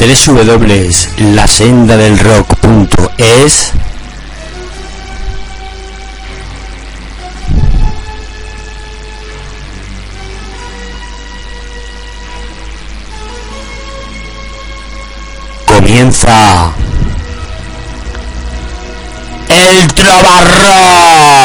www.lasendadelrock.es comienza el Trobarro.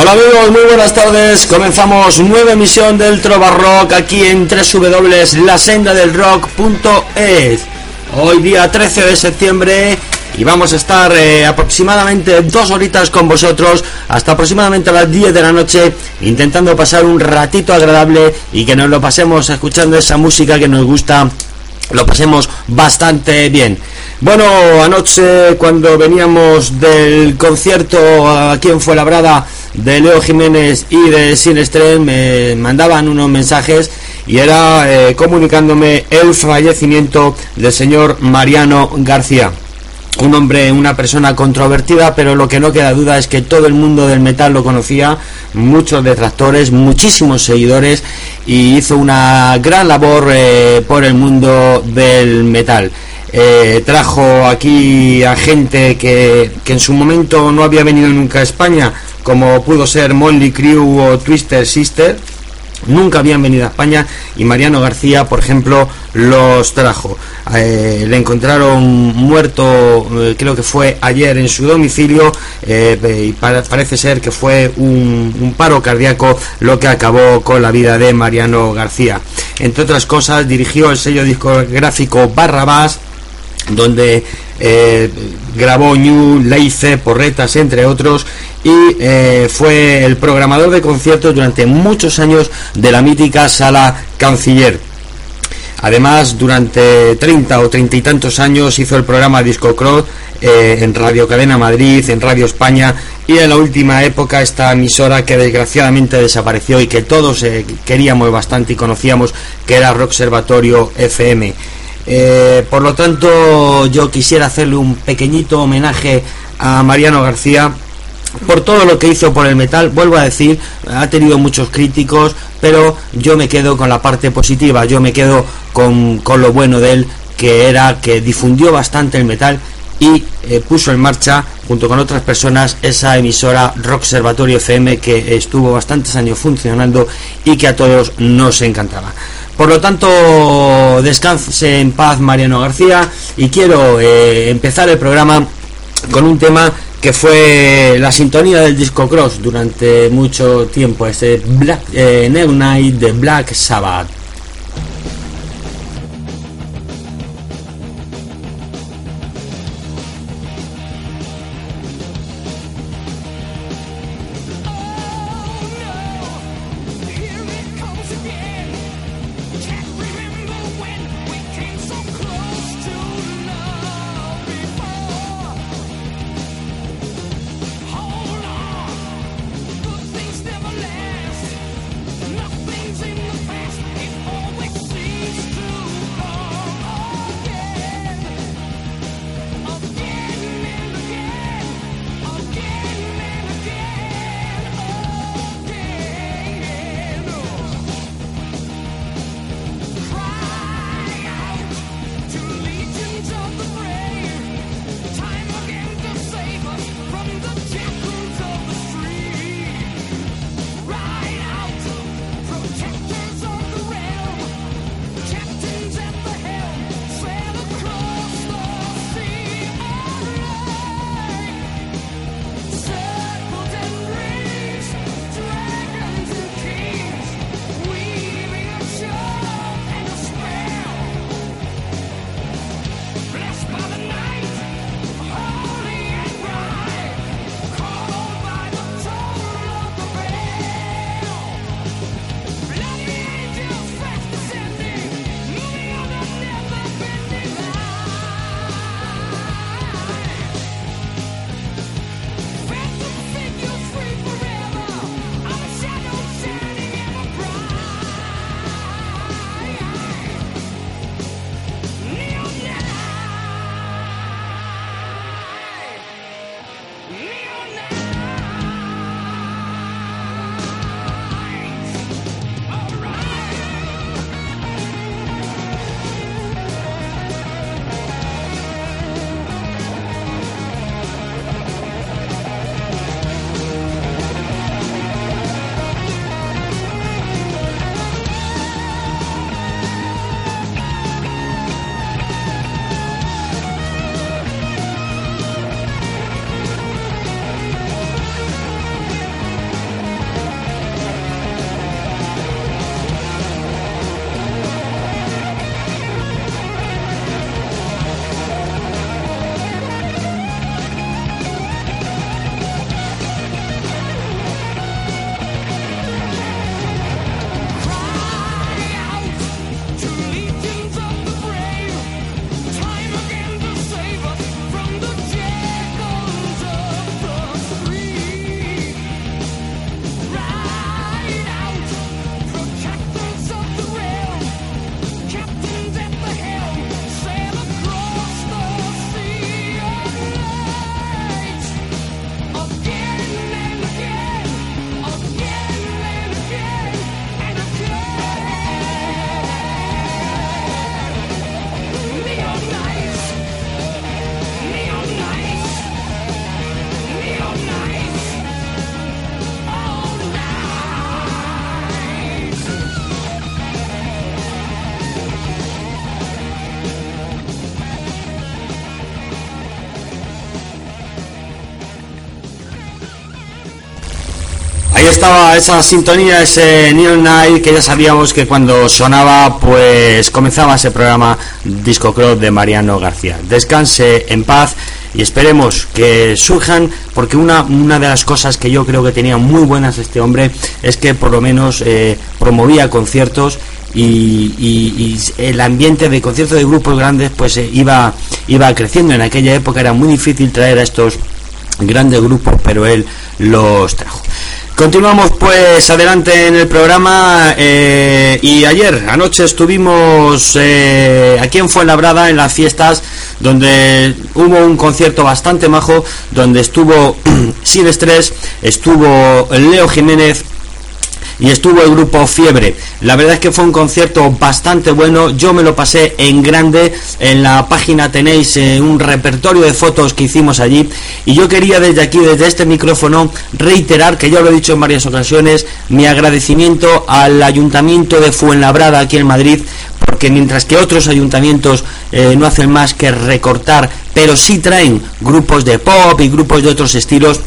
Hola amigos, muy buenas tardes. Comenzamos nueva emisión del Trova Rock aquí en www.lasendadelrock.es. Hoy día 13 de septiembre y vamos a estar eh, aproximadamente dos horitas con vosotros hasta aproximadamente las 10 de la noche intentando pasar un ratito agradable y que nos lo pasemos escuchando esa música que nos gusta lo pasemos bastante bien. Bueno, anoche cuando veníamos del concierto aquí en Fuenlabrada de Leo Jiménez y de Sinestrem me mandaban unos mensajes y era eh, comunicándome el fallecimiento del señor Mariano García un hombre, una persona controvertida, pero lo que no queda duda es que todo el mundo del metal lo conocía, muchos detractores, muchísimos seguidores y hizo una gran labor eh, por el mundo del metal. Eh, trajo aquí a gente que, que, en su momento no había venido nunca a España, como pudo ser Molly Crew o Twister Sister nunca habían venido a España y Mariano García, por ejemplo, los trajo. Eh, le encontraron muerto, eh, creo que fue ayer en su domicilio eh, y parece ser que fue un, un, paro cardíaco lo que acabó con la vida de Mariano García. Entre otras cosas, dirigió el sello discográfico Barrabás, donde grabó New, Leice, Porretas, entre otros, y eh, fue el programador de conciertos durante muchos años de la mítica sala Canciller. Además, durante 30 o 30 y tantos años hizo el programa Disco Cross eh, en Radio Cadena Madrid, en Radio España y en la última época esta emisora que desgraciadamente desapareció y que todos eh, queríamos bastante y conocíamos que era Rock Observatorio FM. Por lo tanto, yo quisiera hacerle un pequeñito homenaje a Mariano García por todo lo que hizo por el metal. Vuelvo a decir, ha tenido muchos críticos, pero yo me quedo con la parte positiva, yo me quedo con, lo bueno de él, que era que difundió bastante el metal y eh, puso en marcha junto con otras personas esa emisora Rock Observatorio FM que estuvo bastantes años funcionando y que a todos nos encantaba. Por lo tanto, descanse en paz Mariano García y quiero eh, empezar el programa con un tema que fue la sintonía del disco Cross durante mucho tiempo, ese Black, eh, Night de Black Sabbath. Estaba esa sintonía, ese Neon Night, que ya sabíamos que cuando sonaba, pues comenzaba ese programa Disco Club de Mariano García. Descanse en paz y esperemos que surjan, porque una, una de las cosas que yo creo que tenía muy buenas este hombre es que por lo menos eh, promovía conciertos y, el ambiente de conciertos de grupos grandes pues eh, iba, iba creciendo. En aquella época era muy difícil traer a estos grandes grupos, pero él los trajo. Continuamos pues adelante en el programa eh, y ayer anoche estuvimos eh, aquí en Fuenlabrada en las fiestas donde hubo un concierto bastante majo donde estuvo sin estrés, estuvo Leo Jiménez y estuvo el grupo Fiebre. La verdad es que fue un concierto bastante bueno, yo me lo pasé en grande, en la página tenéis eh, un repertorio de fotos que hicimos allí. Y yo quería desde aquí, desde este micrófono, reiterar, que ya lo he dicho en varias ocasiones, mi agradecimiento al Ayuntamiento de Fuenlabrada aquí en Madrid, porque mientras que otros ayuntamientos eh, no hacen más que recortar, pero sí traen grupos de pop y grupos de otros estilos,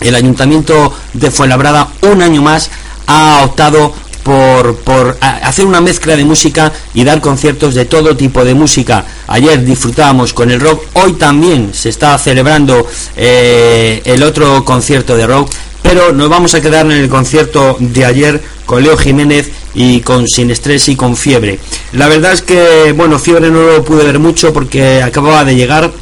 el Ayuntamiento de Fuenlabrada un año más ha optado por, por hacer una mezcla de música y dar conciertos de todo tipo de música. Ayer disfrutábamos con el rock, hoy también se está celebrando eh, el otro concierto de rock, pero nos vamos a quedar en el concierto de ayer con Leo Jiménez y con Sin Estrés y con Fiebre. La verdad es que, bueno, Fiebre no lo pude ver mucho porque acababa de llegar,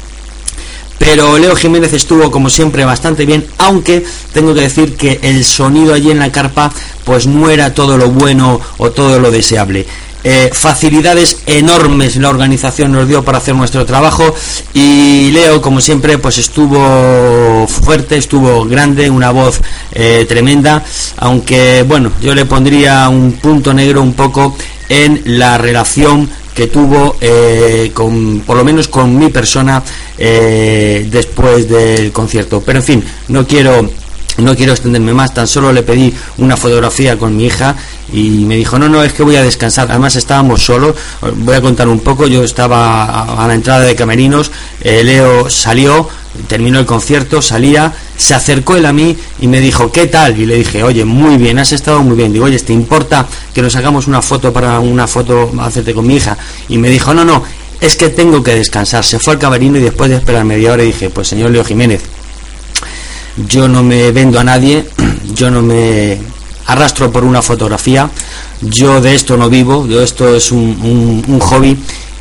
pero Leo Jiménez estuvo como siempre bastante bien, aunque tengo que decir que el sonido allí en la carpa pues no era todo lo bueno o todo lo deseable. Eh, facilidades enormes la organización nos dio para hacer nuestro trabajo y Leo como siempre pues estuvo fuerte, estuvo grande, una voz eh, tremenda, aunque bueno yo le pondría un punto negro un poco en la relación que tuvo eh, con por lo menos con mi persona eh, después del concierto. Pero en fin no quiero no quiero extenderme más tan solo le pedí una fotografía con mi hija y me dijo no no es que voy a descansar además estábamos solos voy a contar un poco yo estaba a, la entrada de camerinos eh, Leo salió terminó el concierto, salía, se acercó él a mí y me dijo, ¿qué tal? Y le dije, oye, muy bien, has estado muy bien. Digo, oye, ¿te importa que nos hagamos una foto para una foto, hacerte con mi hija? Y me dijo, no, no, es que tengo que descansar. Se fue al camerino y después de esperar media hora dije, pues señor Leo Jiménez, yo no me vendo a nadie, yo no me arrastro por una fotografía, yo de esto no vivo, yo esto es un, hobby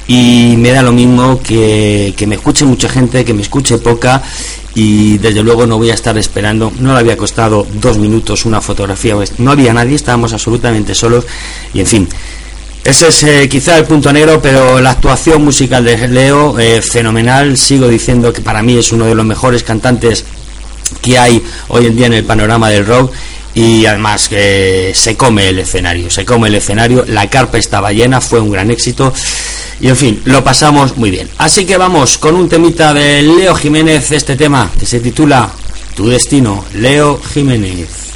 y me da lo mismo que, que me escuche mucha gente, que me escuche poca y desde luego no voy a estar esperando, no le había costado dos minutos una fotografía, pues, no había nadie, estábamos absolutamente solos y en fin. Ese es eh, quizá el punto negro, pero la actuación musical de Leo, eh, fenomenal. Sigo diciendo que para mí es uno de los mejores cantantes que hay hoy en día en el panorama del rock y además que se come el escenario, se come el escenario, la carpa estaba llena, fue un gran éxito y en fin, lo pasamos muy bien. Así que vamos con un temita de Leo Jiménez, este tema que se titula Tu destino, Leo Jiménez.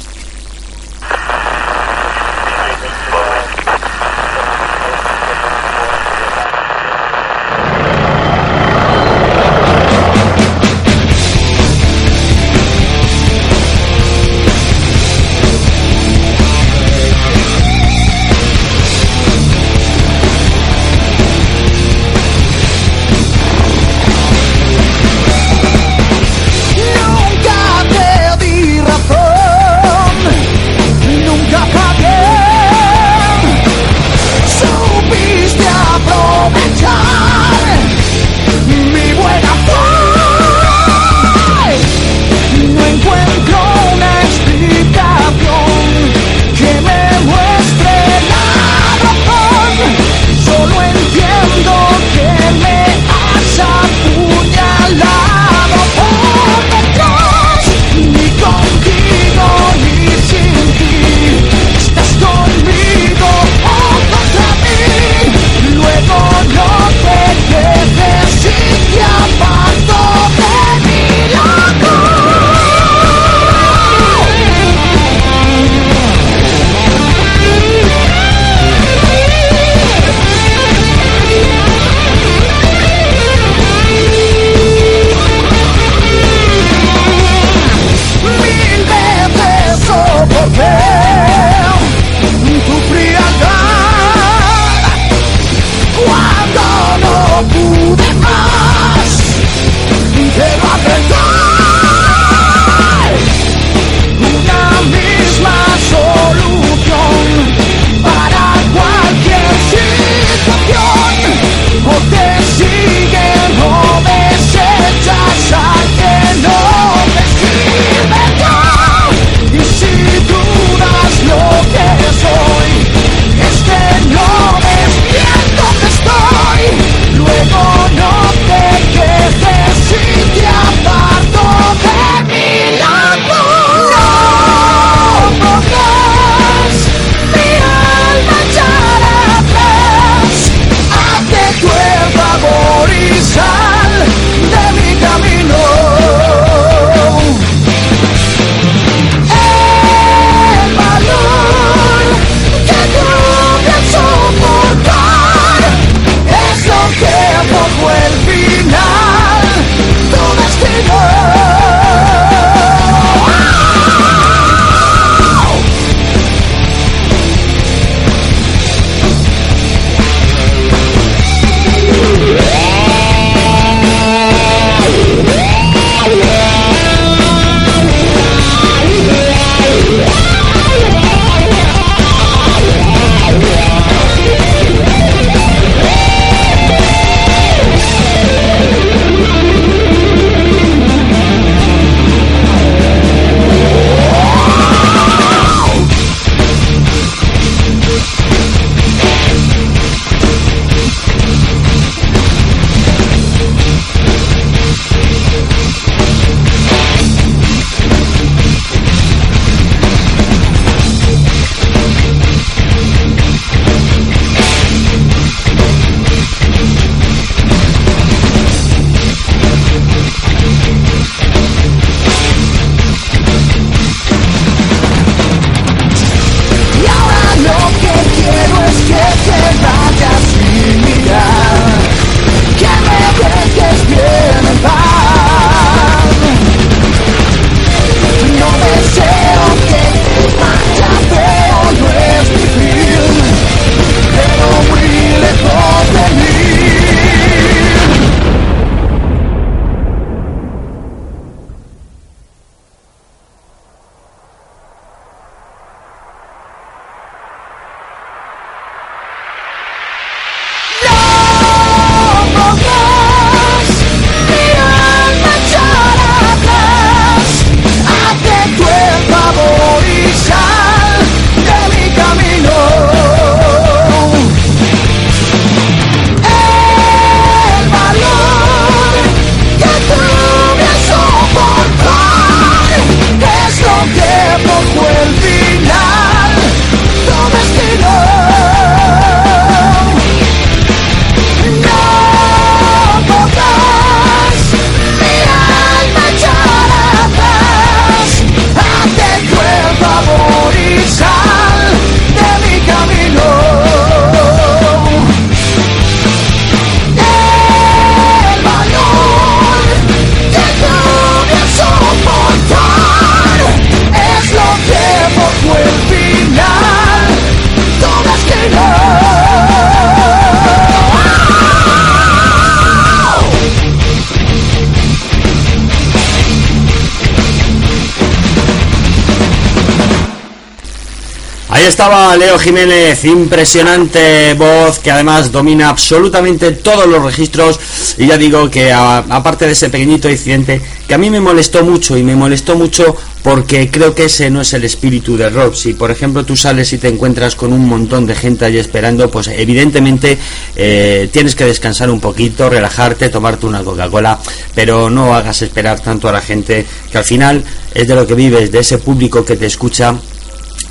Estaba Leo Jiménez, impresionante voz que además domina absolutamente todos los registros y ya digo que aparte de ese pequeñito incidente que a mí me molestó mucho y me molestó mucho porque creo que ese no es el espíritu de rock. Si por ejemplo tú sales y te encuentras con un montón de gente allí esperando, pues evidentemente eh, tienes que descansar un poquito, relajarte, tomarte una Coca-Cola, pero no hagas esperar tanto a la gente que al final es de lo que vives, de ese público que te escucha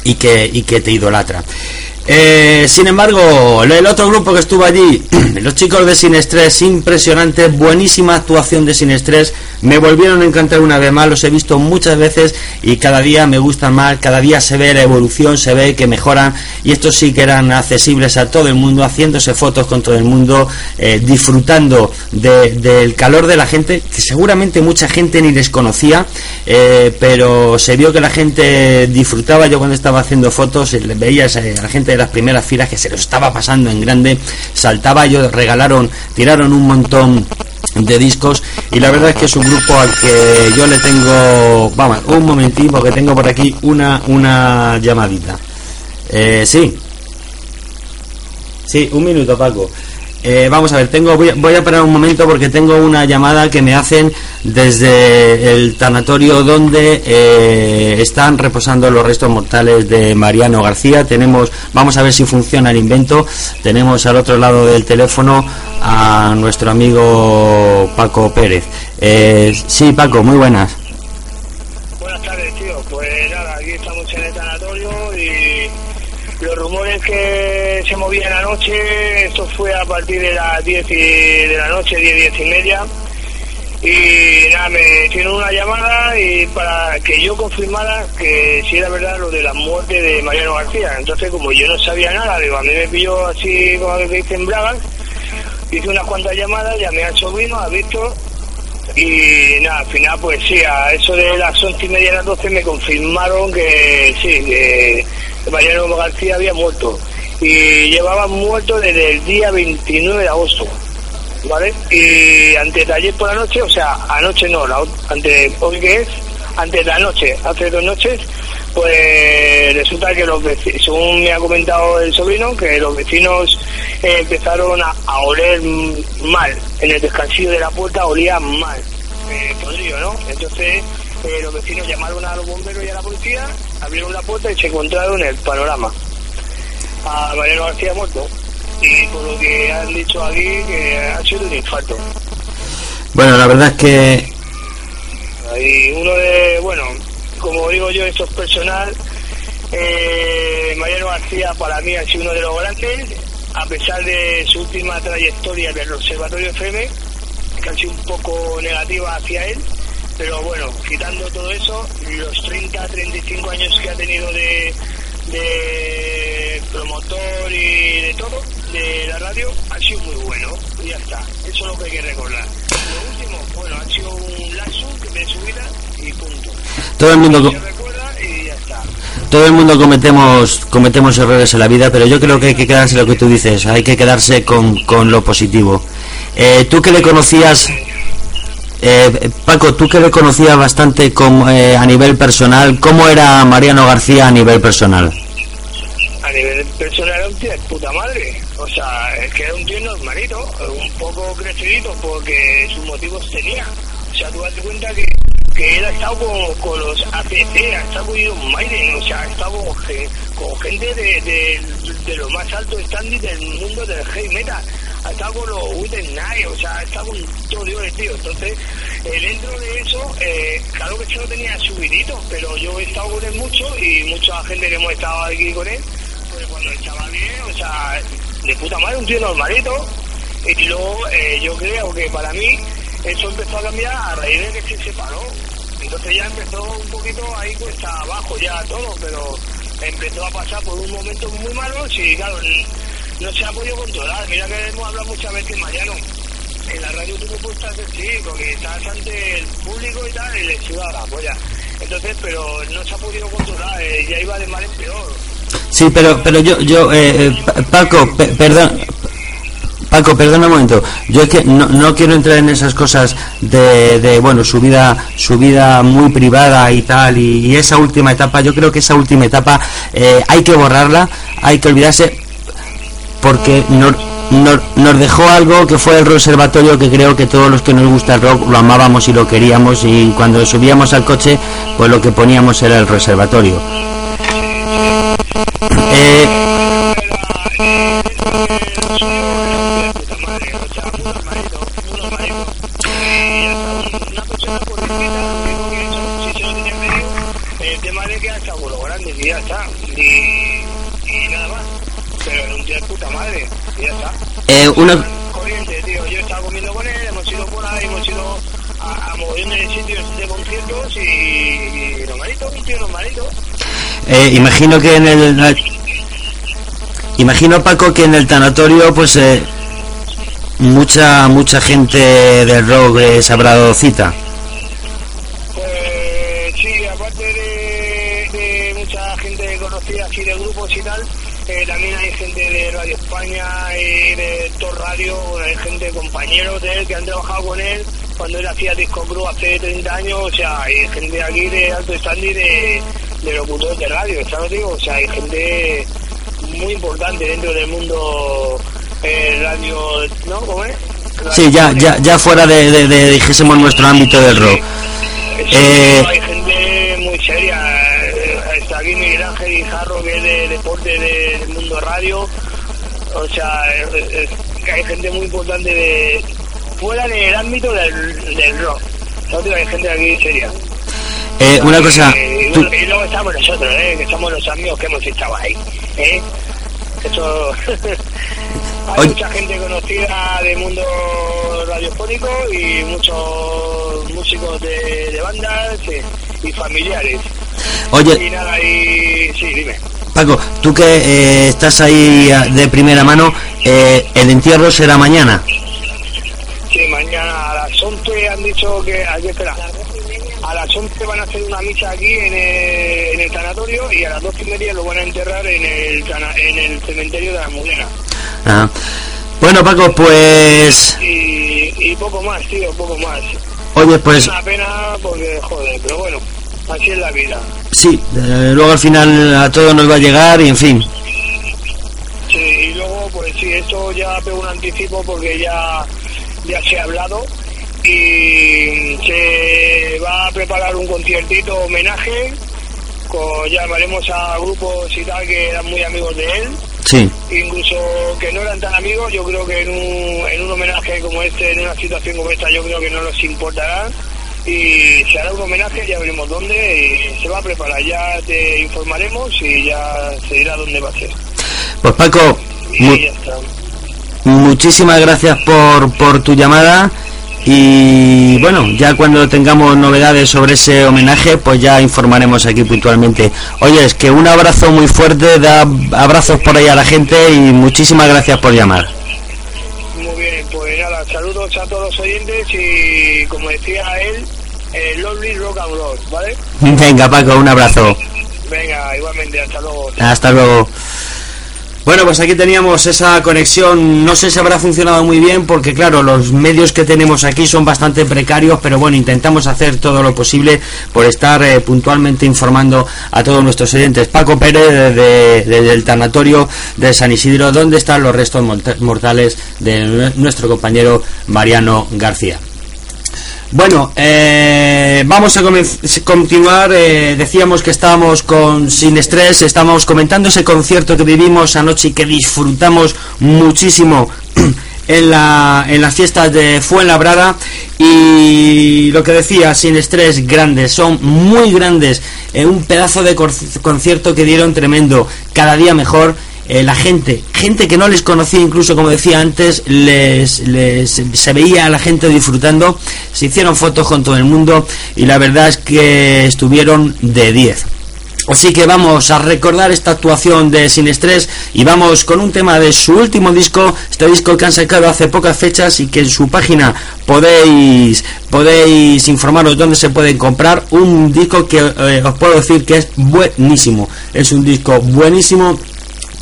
y que, y que te idolatra. Eh, sin embargo, el otro grupo que estuvo allí, los chicos de Sin Estrés, impresionante, buenísima actuación de Sin Estrés, me volvieron a encantar una vez más, los he visto muchas veces y cada día me gustan más, cada día se ve la evolución, se ve que mejoran y estos sí que eran accesibles a todo el mundo, haciéndose fotos con todo el mundo, eh, disfrutando del calor de la gente, que seguramente mucha gente ni les conocía, eh, pero se vio que la gente disfrutaba, yo cuando estaba haciendo fotos, veía a la gente las primeras filas que se lo estaba pasando en grande, saltaba, ellos regalaron, tiraron un montón de discos y la verdad es que es un grupo al que yo le tengo, vamos, un momentito porque tengo por aquí una, una llamadita. Eh, sí. Sí, un minuto, Paco. Eh, vamos a ver, tengo voy, a parar un momento porque tengo una llamada que me hacen desde el tanatorio donde eh, están reposando los restos mortales de Mariano García. Tenemos, vamos a ver si funciona el invento. Tenemos al otro lado del teléfono a nuestro amigo Paco Pérez. Eh, sí, Paco, muy buenas. Buenas tardes, tío. Pues nada, aquí estamos en el tanatorio y los rumores que se movían anoche, esto fue a partir de las 10 de la noche, 10, 10 y media. Y nada, me hicieron una llamada y para que yo confirmara que si era verdad lo de la muerte de Mariano García. Entonces, como yo no sabía nada, digo, a mí me pilló así como que dicen Bragas, hice unas cuantas llamadas, llamé al sobrino, a Víctor, y nada, al final, pues sí, a eso de las once y media a las doce me confirmaron que sí, que Mariano García había muerto. Y llevaba muerto desde el día 29 de agosto. ¿Vale? Y antes de ayer por la noche, o sea, anoche no, la, ante, hoy que es, antes de la noche, hace dos noches, pues resulta que los vecinos, según me ha comentado el sobrino, que los vecinos eh, empezaron a, oler mal. En el descansillo de la puerta olía mal. Eh, podrido, ¿no? Entonces eh, los vecinos llamaron a los bomberos y a la policía, abrieron la puerta y se encontraron en el panorama a Mariano García muerto. Y por lo que han dicho aquí, que ha sido un infarto. Bueno, la verdad es que... Y uno de, bueno, como digo yo, esto es personal. Eh, Mariano García para mí ha sido uno de los grandes, a pesar de su última trayectoria del Observatorio FM, que ha sido un poco negativa hacia él pero bueno, quitando todo eso, los 30, 35 años que ha tenido de, de promotor y de todo, de la radio, ha sido muy bueno. Y ya está. Eso es lo que hay que recordar. Lo último, bueno, ha sido un lazo de su vida y punto. Todo el mundo... y ya está. Todo el mundo cometemos cometemos errores en la vida, pero yo creo que hay que quedarse lo que tú dices, hay que quedarse con, con lo positivo. Eh, tú que le conocías eh, Paco, tú que le conocías bastante como, eh, a nivel personal, ¿cómo era Mariano García a nivel personal? A nivel personal era un tío de puta madre. O sea, es que era un tío normalito, un poco crecidito porque sus motivos tenía. O sea, tú das cuenta que, que él ha estado con, los APT, ha estado con Maiden, o sea, ha estado con, gente de, de, de, lo más alto standing del mundo del heavy metal ha estado con los Night, o sea, ha estado con todo Dios, tío. Entonces, eh, dentro de eso, eh, claro que yo no tenía subidito, pero yo he estado con él mucho y mucha gente que hemos estado aquí con él, pues cuando estaba bien, o sea, de puta madre, un tío normalito. Y luego eh, yo creo que para mí eso empezó a cambiar a raíz de que se separó. Entonces ya empezó un poquito ahí cuesta abajo ya todo, pero empezó a pasar por un momento muy malo y claro, no se ha podido controlar. Mira que hemos hablado muchas veces, Mariano. En la radio tú no puedes estar así, porque estás ante el público y tal, y le suda la polla. Entonces, pero no se ha podido controlar, eh, ya iba de mal en peor. Sí, pero pero yo, yo eh, eh Paco, perdón, Paco, perdona un momento. Yo es que no, quiero entrar en esas cosas de, de, bueno, su vida, su vida muy privada y tal, y, esa última etapa. Yo creo que esa última etapa eh, hay que borrarla, hay que olvidarse, porque nos dejó algo que fue el reservatorio que creo que todos los que nos gusta el rock lo amábamos y lo queríamos y cuando subíamos al coche, pues lo que poníamos era el reservatorio. Eh, Tema de que ha estado lo grande y ya está. Y, y nada más. Pero un tío de puta madre. Y ya está. eh, una, Corriente, tío. Yo he estado comiendo con él, hemos ido por ahí, hemos ido a, a mogollón de sitios de conciertos y, y normalito, un tío normalito. Eh, imagino que en el imagino Paco que en el tanatorio pues eh, mucha mucha gente del rock eh, se habrá dado cita de grupos y tal, eh, también hay gente de Radio España y de Tor Radio, hay gente, compañeros de él que han trabajado con él cuando él hacía Disco Cruz hace 30 años, o sea, hay gente aquí de alto standing de, de locutores de radio, ¿sabes? Digo? O sea, hay gente muy importante dentro del mundo eh, radio, ¿no? ¿Cómo es? sí ya ya ya fuera de, de, de dijésemos nuestro ámbito del rock Sí, Eh, hay gente muy seria. eh, Está aquí Miguel Ángel y Jarro, que es de deporte de- del mundo radio. O sea, que hay gente muy importante de fuera del ámbito del, del rock. ¿Sabes? Hay gente aquí seria. eh, una cosa Eh, y, tú- y luego estamos nosotros, ¿eh? que somos los amigos que hemos estado ahí. ¿eh? Eso. Hay mucha gente conocida del mundo radiofónico y muchos músicos de, de bandas eh, y familiares. Y oye nada, y. Sí, dime. Paco tú que eh, estás ahí ah, de primera mano eh, el entierro será mañana Sí, mañana a las 11 han dicho que. Aquí, espera. A las 11 van a hacer una misa aquí en el, en el tanatorio y a las 12 y media lo van a enterrar en el, en el cementerio de la Mudena. Ah. bueno Paco pues Y, y poco más, tío, poco más. oye Es pues una pena porque, joder, pero bueno, así es la vida. sí eh, luego al final a todo nos va a llegar y en fin Sí, y luego, pues sí, esto ya pego un anticipo porque ya, ya se ha hablado y se va a preparar un conciertito homenaje. Con, llamaremos a grupos y tal que eran muy amigos de él, sí incluso que no eran tan amigos. Yo creo que en un, en un homenaje como este, en una situación como esta, yo creo que no nos importará. Y se hará un homenaje, ya veremos dónde, y se va a preparar. Ya te informaremos y ya se dirá dónde va a ser. pues Paco Y mu- ya está. Muchísimas gracias por, por tu llamada y bueno, ya cuando tengamos novedades sobre ese homenaje, pues ya informaremos aquí puntualmente. Oye, es que un abrazo muy fuerte, da abrazos por ahí a la gente y muchísimas gracias por llamar. Muy bien, pues nada, saludos a todos los oyentes y como decía él, eh, Lovely Rock and Roll, ¿vale? Venga Paco, un abrazo. Venga, igualmente, hasta luego. Hasta luego. Bueno, pues aquí teníamos esa conexión. No sé si habrá funcionado muy bien porque, claro, los medios que tenemos aquí son bastante precarios, pero bueno, intentamos hacer todo lo posible por estar eh, puntualmente informando a todos nuestros oyentes. Paco Pérez, desde, el tanatorio de San Isidro, donde están los restos morta- mortales de nue- nuestro compañero Mariano García. Bueno, eh, vamos a continuar. eh, decíamos que estábamos con Sin Estrés, estábamos comentando ese concierto que vivimos anoche y que disfrutamos muchísimo en, la, en las fiestas de Fuenlabrada. Y lo que decía, Sin Estrés, grandes, son muy grandes. eh, un pedazo de concierto que dieron tremendo, cada día mejor eh, la gente, gente que no les conocía incluso como decía antes, les, se veía a la gente disfrutando, se hicieron fotos con todo el mundo y la verdad es que estuvieron de 10. Así que vamos a recordar esta actuación de Sin Estrés y vamos con un tema de su último disco, este disco que han sacado hace pocas fechas y que en su página podéis podéis informaros dónde se pueden comprar, un disco que eh, os puedo decir que es buenísimo, es un disco buenísimo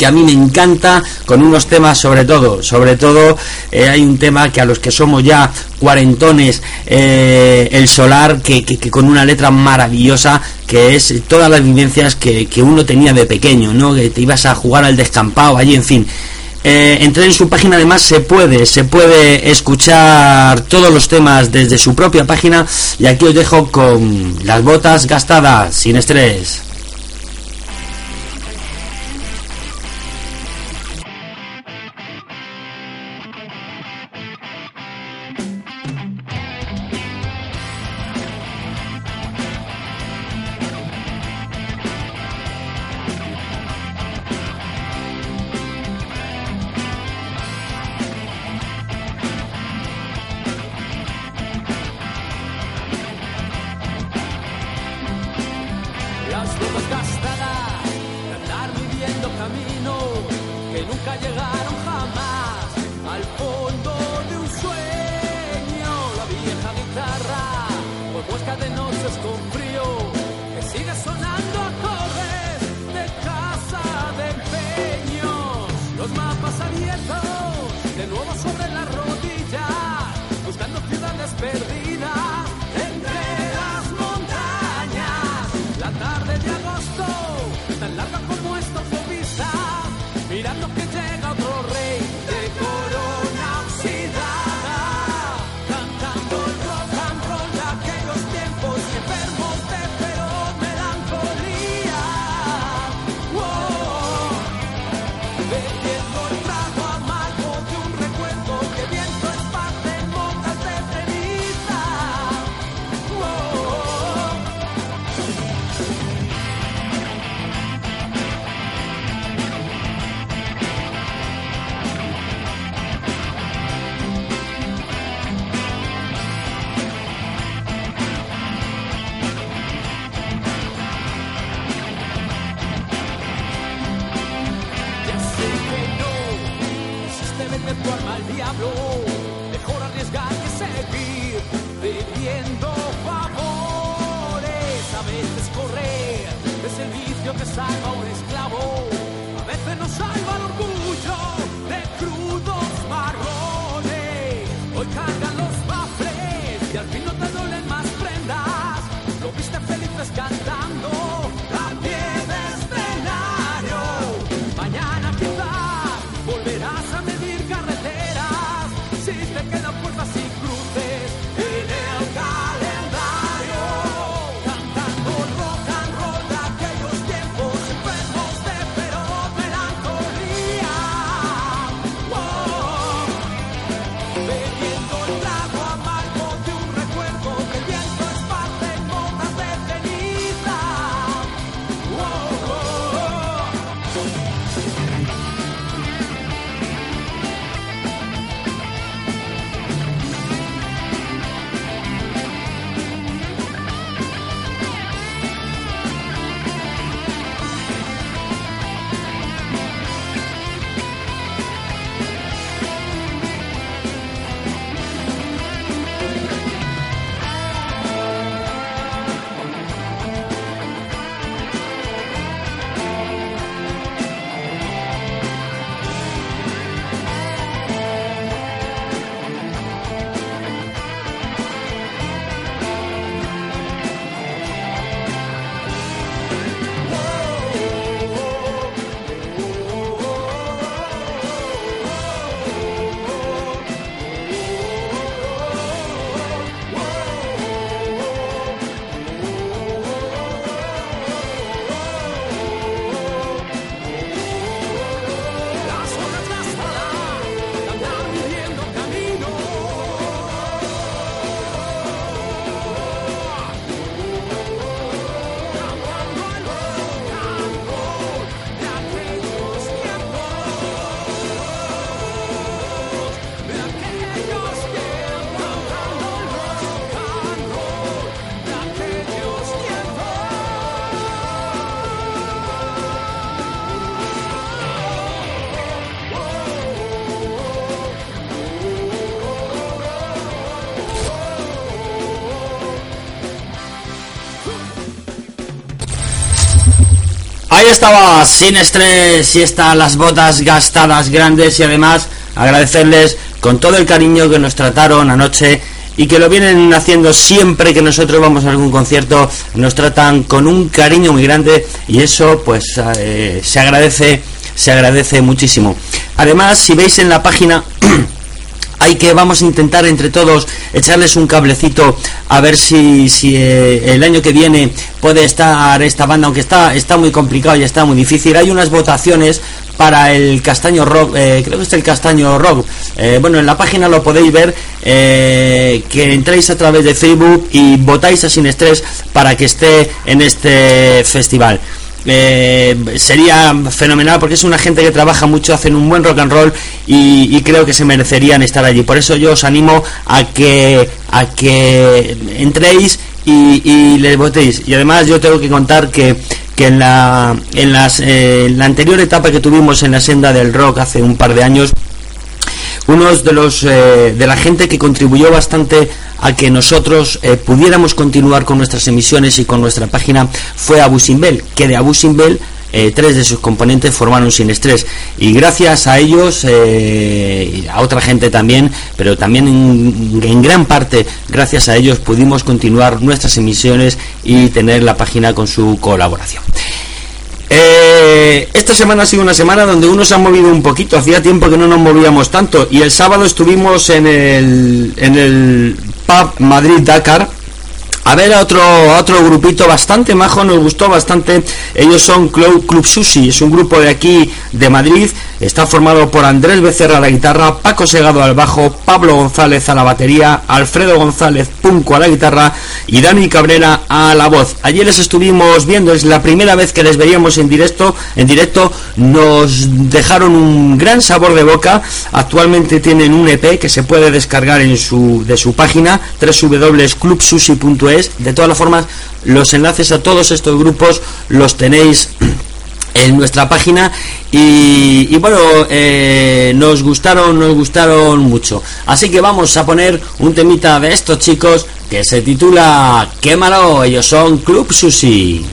a mí me encanta, con unos temas sobre todo, sobre todo eh, hay un tema que a los que somos ya cuarentones, eh, el solar, que, con una letra maravillosa, que es todas las vivencias que, que uno tenía de pequeño, ¿no? Que te ibas a jugar al descampado, allí, en fin. Eh, entré en su página, además se puede, se puede escuchar todos los temas desde su propia página. Y aquí os dejo con las botas gastadas, sin estrés. Ahí estaba, sin estrés, y están las botas gastadas grandes y además agradecerles con todo el cariño que nos trataron anoche y que lo vienen haciendo siempre que nosotros vamos a algún concierto, nos tratan con un cariño muy grande y eso pues eh, se agradece, se agradece muchísimo. Además, si veis en la página hay que vamos a intentar entre todos echarles un cablecito a ver si, si eh, el año que viene puede estar esta banda aunque está está muy complicado y está muy difícil. Hay unas votaciones para el castaño rock eh, creo que es el castaño rock. Eh, bueno en la página lo podéis ver que entréis a través de facebook y votáis a sin estrés para que esté en este festival eh, sería fenomenal porque es una gente que trabaja mucho, hacen un buen rock and roll y, creo que se merecerían estar allí. Por eso yo os animo a que a que entréis y, y les votéis. Y además yo tengo que contar que que en la en las eh, la anterior etapa que tuvimos en la senda del rock hace un par de años unos de los eh, de la gente que contribuyó bastante a que nosotros eh, pudiéramos continuar con nuestras emisiones y con nuestra página fue Abu Simbel, que de Abu Simbel eh, tres de sus componentes formaron sin estrés. Y gracias a ellos eh, y a otra gente también pero también en, en gran parte gracias a ellos pudimos continuar nuestras emisiones y tener la página con su colaboración. Eh, esta semana ha sido una semana donde uno se ha movido un poquito, hacía tiempo que no nos movíamos tanto y el sábado estuvimos en el, en el pub Madrid Dakar a ver a otro, otro grupito bastante majo, nos gustó bastante. Ellos son Club, Club Sushi, es un grupo de aquí de Madrid. Está formado por Andrés Becerra a la guitarra, Paco Segado al bajo, Pablo González a la batería, Alfredo González Punco a la guitarra y Dani Cabrera a la voz. Ayer les estuvimos viendo, es la primera vez que les veíamos en directo, en directo nos dejaron un gran sabor de boca. Actualmente tienen un EP que se puede descargar en su de su página www.clubsushi.es de todas las formas, los enlaces a todos estos grupos los tenéis en nuestra página y, bueno eh, nos gustaron nos gustaron mucho. Así que vamos a poner un temita de estos chicos que se titula Quémalo ellos son Club Sushi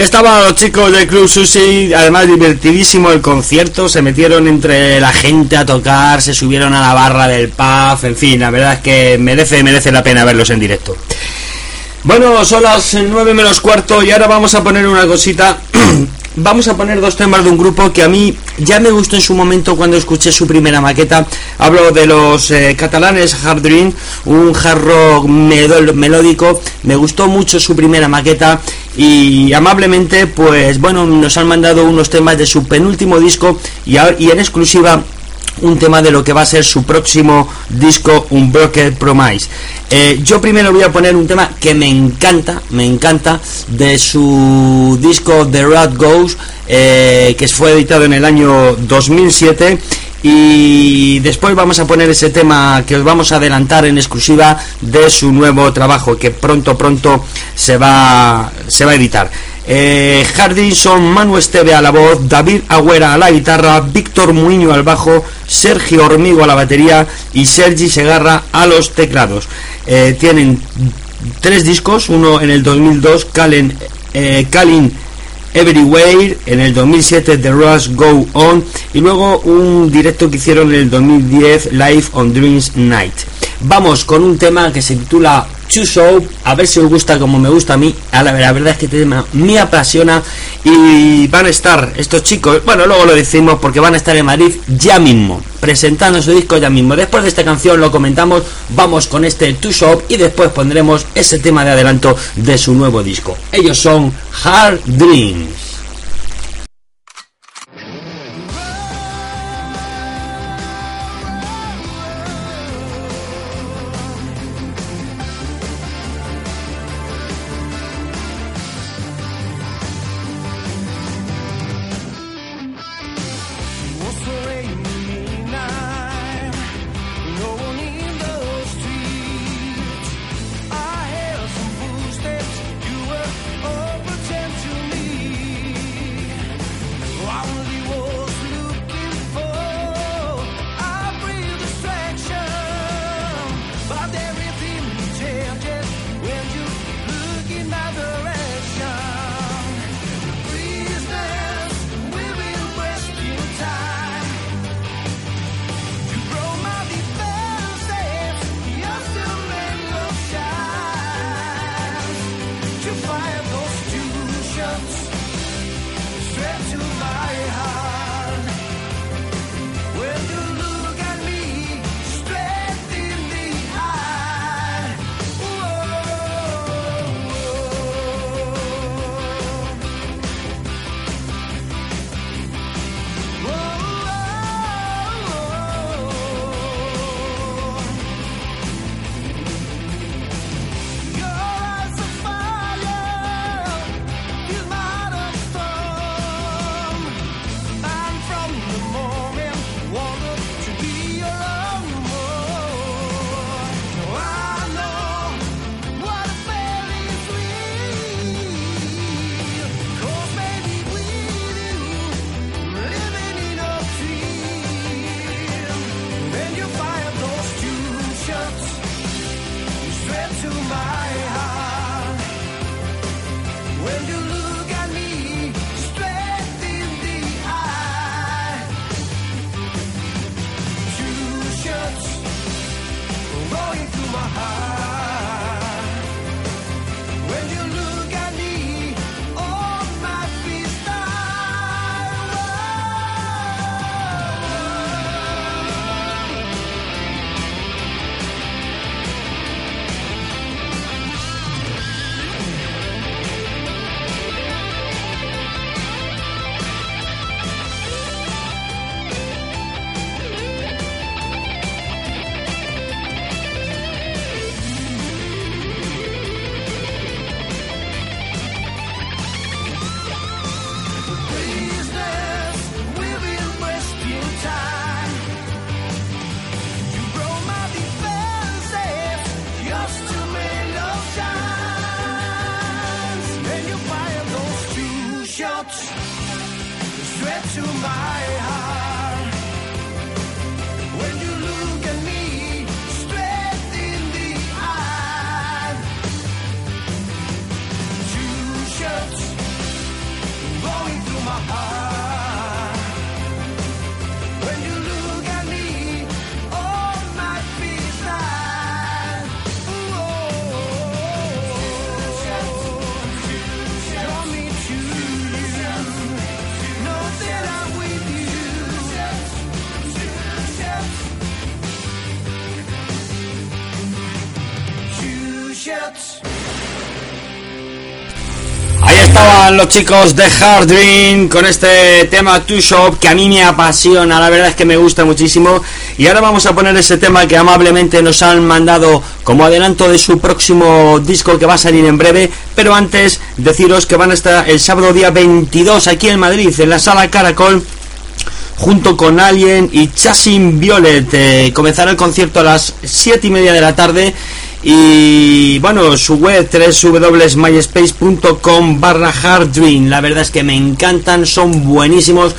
Estaban los chicos del Club Sushi, además divertidísimo el concierto, se metieron entre la gente a tocar, se subieron a la barra del pub, en fin, la verdad es que merece, merece la pena verlos en directo. Bueno, son las 9 menos cuarto y ahora vamos a poner una cosita. vamos a poner dos temas de un grupo que a mí ya me gustó en su momento cuando escuché su primera maqueta. Hablo de los eh, catalanes Hard Dream, un hard rock melódico. Me gustó mucho su primera maqueta y amablemente, pues bueno, nos han mandado unos temas de su penúltimo disco y, en exclusiva un tema de lo que va a ser su próximo disco Unbroken Promise. Eh, yo primero voy a poner un tema que me encanta, me encanta, de su disco The Rat Goes, eh, que fue editado en el año 2007. Y después vamos a poner ese tema que os vamos a adelantar en exclusiva de su nuevo trabajo que pronto pronto se va se va a editar. Eh, Hardy son Manu Esteve a la voz, David Agüera a la guitarra, Víctor Muiño al bajo, Sergio Hormigo a la batería y Sergi Segarra a los teclados. Eh, tienen tres discos, uno en el 2002, Calen, eh, Calling Everywhere, en el 2007 The Rush Go On y luego un directo que hicieron en el 2010 Live on Dreams Night. Vamos con un tema que se titula Two Show, a ver si os gusta como me gusta a mí. A la, verdad es que este tema me apasiona y van a estar estos chicos, bueno, luego lo decimos porque van a estar en Madrid ya mismo, presentando su disco ya mismo. Después de esta canción lo comentamos, vamos con este Two Shop y después pondremos ese tema de adelanto de su nuevo disco. Ellos son Hard Dreams. Chicos de Hard Dream con este tema Two Shop que a mí me apasiona, la verdad es que me gusta muchísimo. Y ahora vamos a poner ese tema que amablemente nos han mandado como adelanto de su próximo disco que va a salir en breve. Pero antes deciros que van a estar el sábado día 22 aquí en Madrid, en la sala Caracol junto con Alien y Chasing Violet. Eh, comenzará el concierto a las 7 y media de la tarde. Y bueno, su web www.myspace.com barra harddream. La verdad es que me encantan, son buenísimos.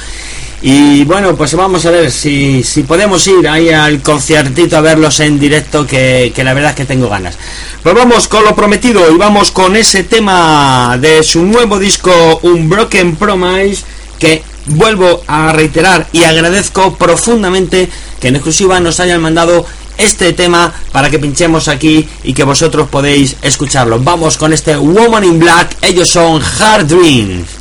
Y bueno, pues vamos a ver si, si podemos ir ahí al conciertito a verlos en directo, que, que la verdad es que tengo ganas. Pues vamos con lo prometido y vamos con ese tema de su nuevo disco, Un Broken Promise, que vuelvo a reiterar y agradezco profundamente que en exclusiva nos hayan mandado este tema para que pinchemos aquí y que vosotros podéis escucharlo. Vamos con este Woman in Black, ellos son Hard Dreams.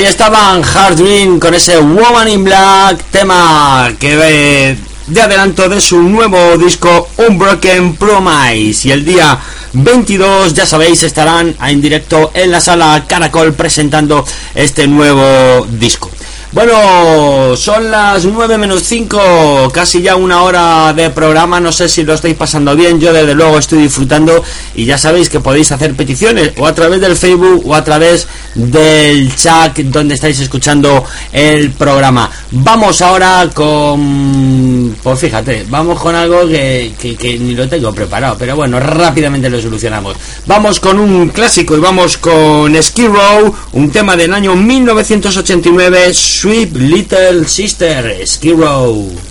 Ahí estaban Hard Dream con ese Woman in Black, tema que ve de adelanto de su nuevo disco Unbroken Promise. Y el día 22, ya sabéis, estarán en directo en la sala Caracol presentando este nuevo disco. Bueno, son las 9 menos 5, casi ya una hora de programa, no sé si lo estáis pasando bien, yo desde luego estoy disfrutando y ya sabéis que podéis hacer peticiones o a través del Facebook o a través del chat donde estáis escuchando el programa. Vamos ahora con... Pues fíjate, vamos con algo que, ni lo tengo preparado, pero bueno, rápidamente lo solucionamos. Vamos con un clásico y vamos con Ski Row, un tema del año 1989, Sweet Little Sister, Ski Row.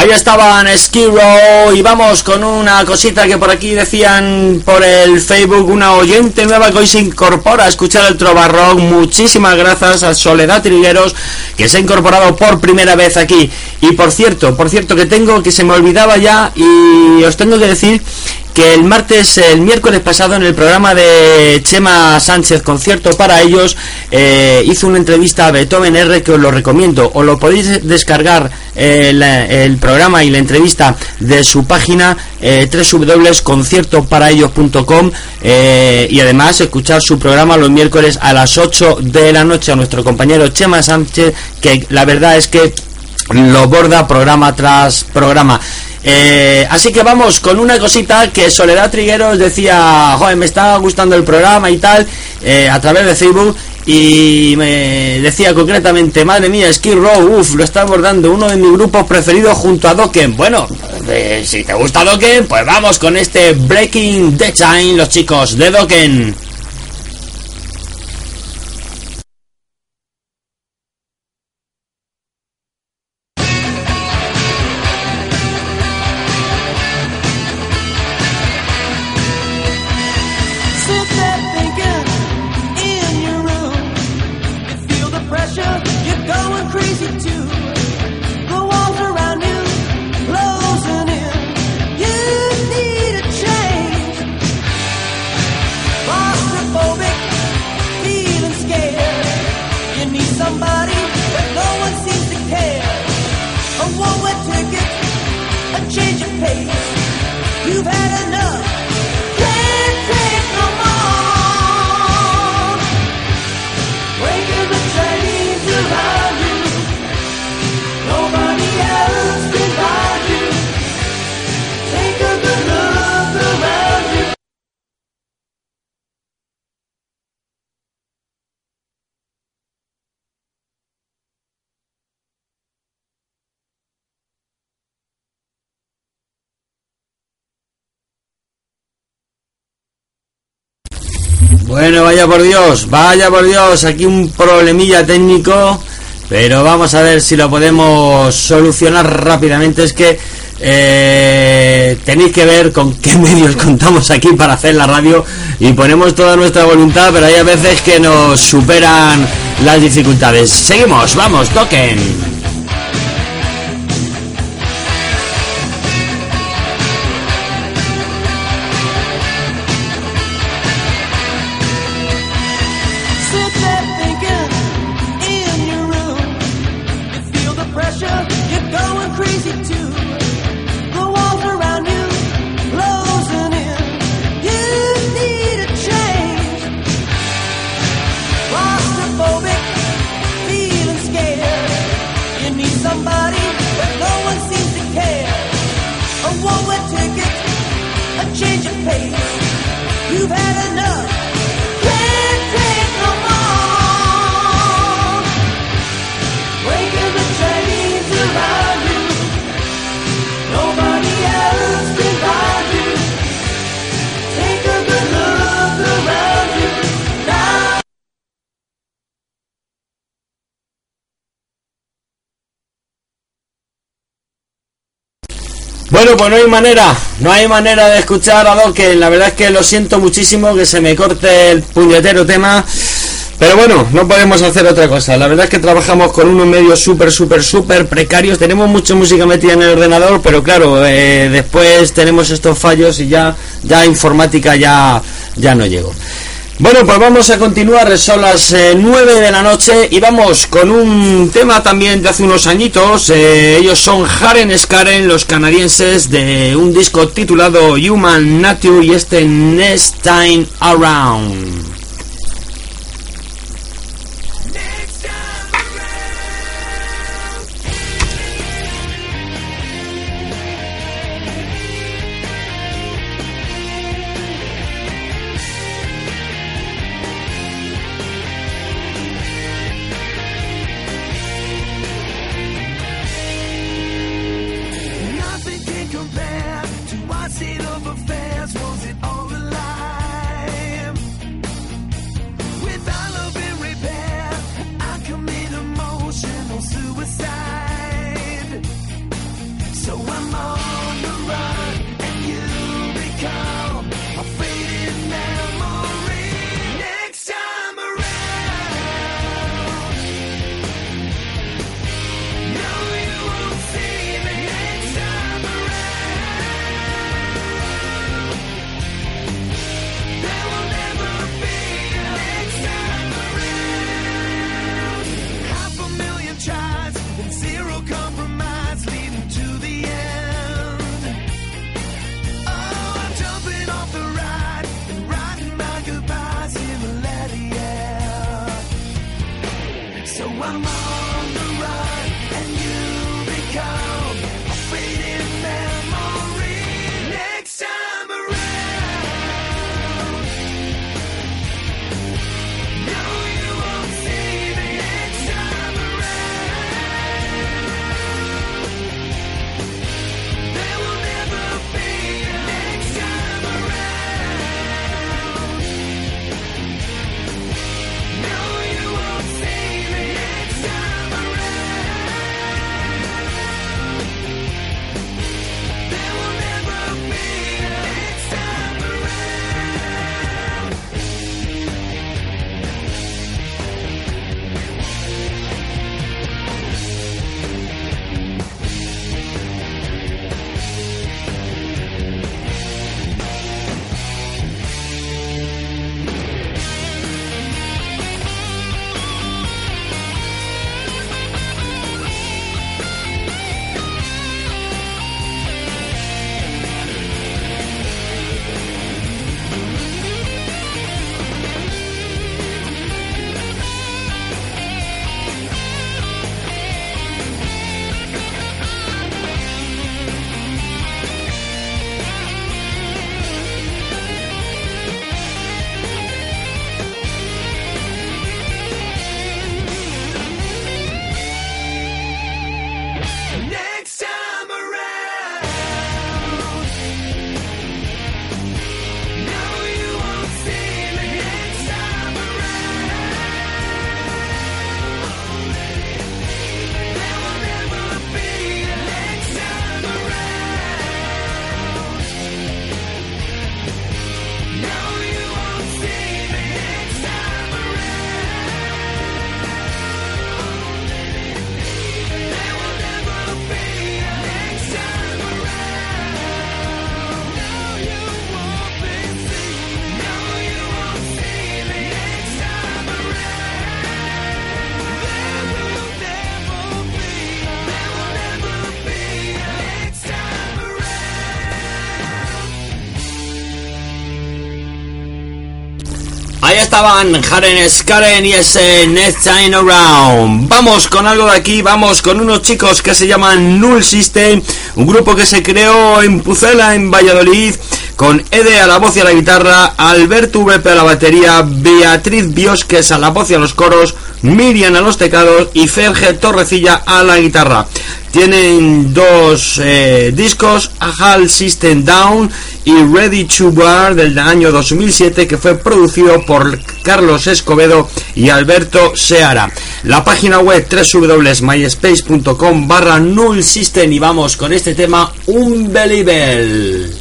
Ahí estaban Ski Row y vamos con una cosita que por aquí decían por el Facebook, una oyente nueva que hoy se incorpora a escuchar el Trova Rock. Muchísimas gracias a Soledad Trigueros que se ha incorporado por primera vez aquí. Y por cierto, por cierto que tengo que se me olvidaba ya y os tengo que decir que el martes, el miércoles pasado en el programa de Chema Sánchez, concierto para ellos, eh, hizo una entrevista a Beethoven R que os lo recomiendo. Os lo podéis descargar eh, el programa y la entrevista de su página eh, www.conciertoparaellos.com eh, y además escuchar su programa los miércoles a las 8 de la noche a nuestro compañero Chema Sánchez, que la verdad es que lo borda programa tras programa. Eh, así que vamos con una cosita que Soledad Trigueros decía, joder, me está gustando el programa y tal, eh, a través de Facebook, y me decía concretamente, madre mía, Skid Row, uff, lo está abordando uno de mis grupos preferidos junto a Dokken. Bueno, eh, si te gusta Dokken, pues vamos con este Breaking the Chain, los chicos de Dokken. Por Dios, vaya por Dios, aquí un problemilla técnico, pero vamos a ver si lo podemos solucionar rápidamente. Es que eh, tenéis que ver con qué medios contamos aquí para hacer la radio y ponemos toda nuestra voluntad, pero hay a veces que nos superan las dificultades. Seguimos, vamos, toquen. Pressure, you're going crazy too. No hay manera, no hay manera de escuchar a Dokken. La verdad es que lo siento muchísimo que se me corte el puñetero tema. Pero bueno, no podemos hacer otra cosa. La verdad es que trabajamos con unos medios súper, súper, súper precarios. Tenemos mucha música metida en el ordenador, pero claro, eh, después tenemos estos fallos y ya, ya informática ya, ya no llego. Bueno, pues vamos a continuar, son las eh, 9 de la noche y vamos con un tema también de hace unos añitos. eh, ellos son Haren Skaren, los canadienses, de un disco titulado Human Nature y este Next Time Around. estaban Jaren Skaren y ese Next Time Around. Vamos con algo de aquí, vamos con unos chicos que se llaman Null System, un grupo que se creó en Pucela, en Valladolid, con Ede a la voz y a la guitarra, Alberto VP a la batería, Beatriz Biosques a la voz y a los coros, Miriam a los teclados y Ferge Torrecilla a la guitarra. Tienen dos eh, discos, A System Down y Ready to Bar del año 2007 que fue producido por Carlos Escobedo y Alberto Seara. La página web www.myspace.com barra null y vamos con este tema un belibel.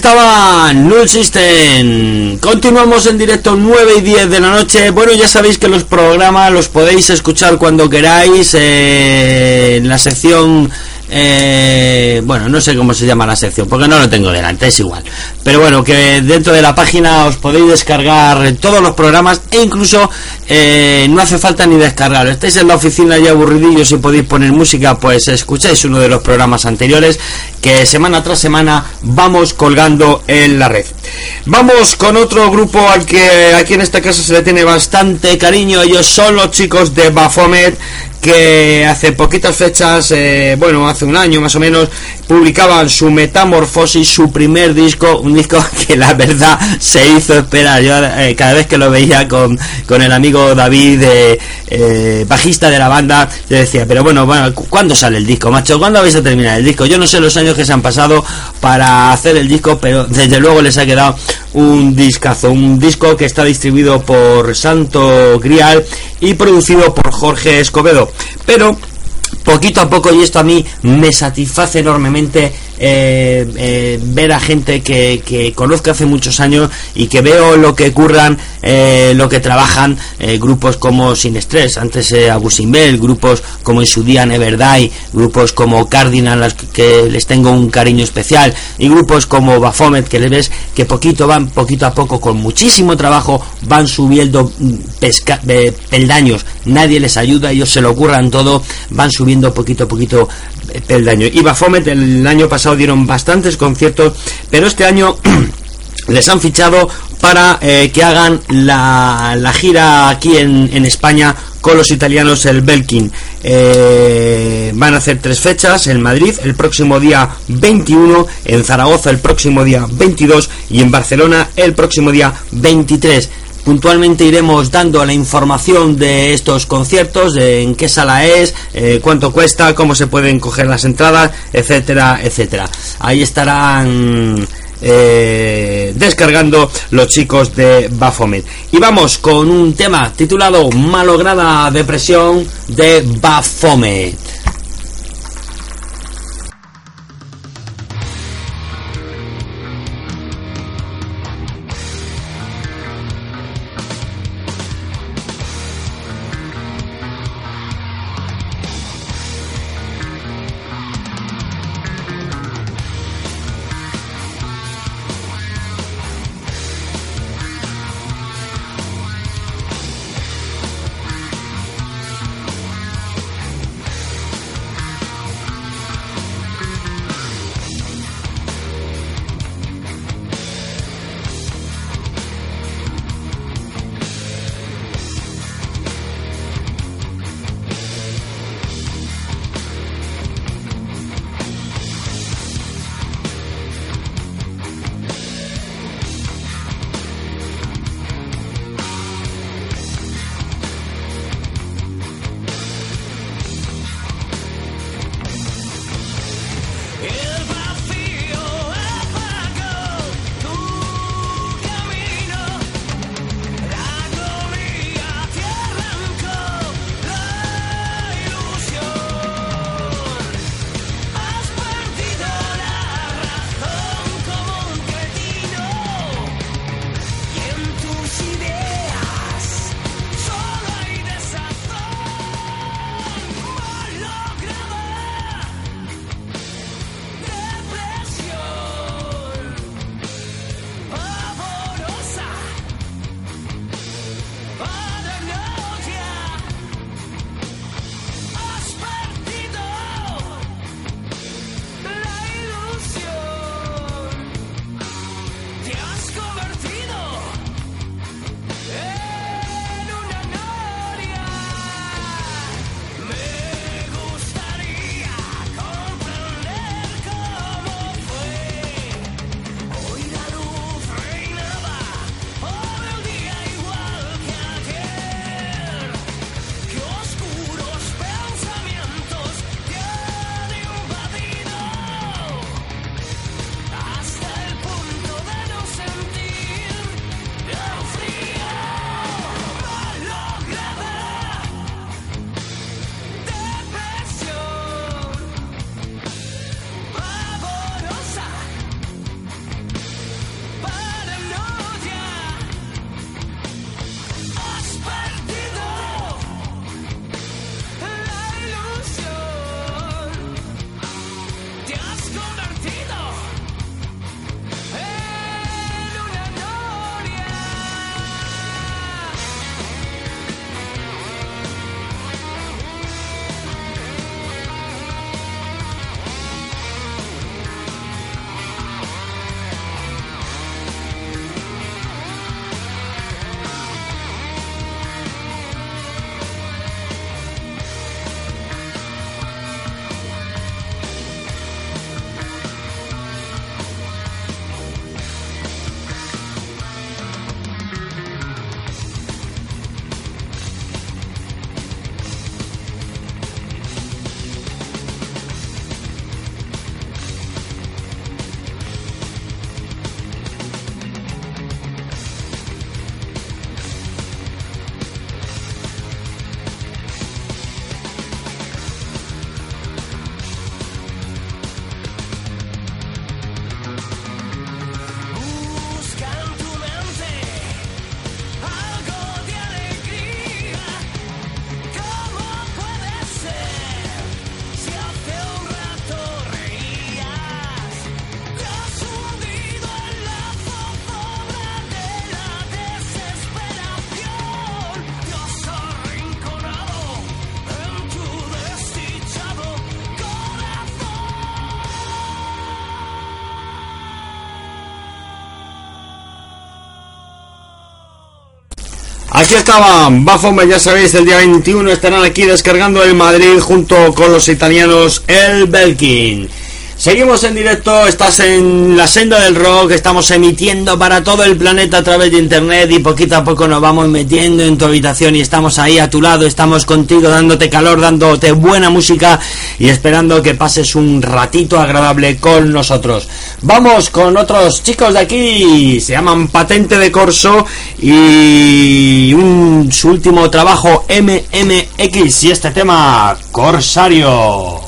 estaban Null System. Continuamos en directo 9 y 10 de la noche. Bueno, ya sabéis que los programas los podéis escuchar cuando queráis eh, en la sección. Eh, bueno, no sé cómo se llama la sección porque no lo tengo delante, es igual. Pero bueno, que dentro de la página os podéis descargar todos los programas e incluso eh, no hace falta ni descargar. Estáis en la oficina ya aburridillos y podéis poner música, pues escucháis uno de los programas anteriores que semana tras semana vamos colgando en la red. Vamos con otro grupo al que aquí en esta casa se le tiene bastante cariño. Ellos son los chicos de Bafomet que hace poquitas fechas, eh, bueno, hace un año más o menos, publicaban su Metamorfosis, su primer disco, un disco que la verdad se hizo esperar. Yo eh, cada vez que lo veía con, con el amigo David, eh, bajista de la banda, le decía, pero bueno, bueno, ¿cu- ¿cuándo sale el disco, macho? ¿Cuándo vais a terminar el disco? Yo no sé los años que se han pasado para hacer el disco, pero desde luego les ha quedado un discazo, un disco que está distribuido por Santo Grial y producido por Jorge Escobedo. Pero poquito a poco y esto a mí me satisface enormemente eh, eh, ver a gente que, que conozco hace muchos años y que veo lo que curran, eh, lo que trabajan eh, grupos como Sin Estrés, antes eh, Abusimbel, grupos como en su día Neverday, grupos como Cardinal, las que les tengo un cariño especial, y grupos como Bafomet, que les ves que poquito van, poquito a poco, con muchísimo trabajo, van subiendo mm, peldaños, nadie les ayuda, ellos se lo curran todo, van subiendo poquito a poquito eh, peldaños. Y Bafomet el año pasado dieron bastantes conciertos, pero este año les han fichado para eh, que hagan la, gira aquí en, en España con los italianos el Belkin. Eh, van a hacer tres fechas en Madrid el próximo día 21, en Zaragoza el próximo día 22 y en Barcelona el próximo día 23. Puntualmente iremos dando la información de estos conciertos, de en qué sala es, eh, cuánto cuesta, cómo se pueden coger las entradas, etcétera, etcétera. Ahí estarán eh, descargando los chicos de Baphomet. Y vamos con un tema titulado Malograda Depresión de Baphomet. Aquí estaban Baphomet, ya sabéis, el día 21 estarán aquí descargando el Madrid junto con los italianos El Belkin. Seguimos en directo, estás en la senda del rock, estamos emitiendo para todo el planeta a través de internet y poquito a poco nos vamos metiendo en tu habitación y estamos ahí a tu lado, estamos contigo dándote calor, dándote buena música y esperando que pases un ratito agradable con nosotros. Vamos con otros chicos de aquí, se llaman Patente de Corso y un, su último trabajo MMX y este tema Corsario.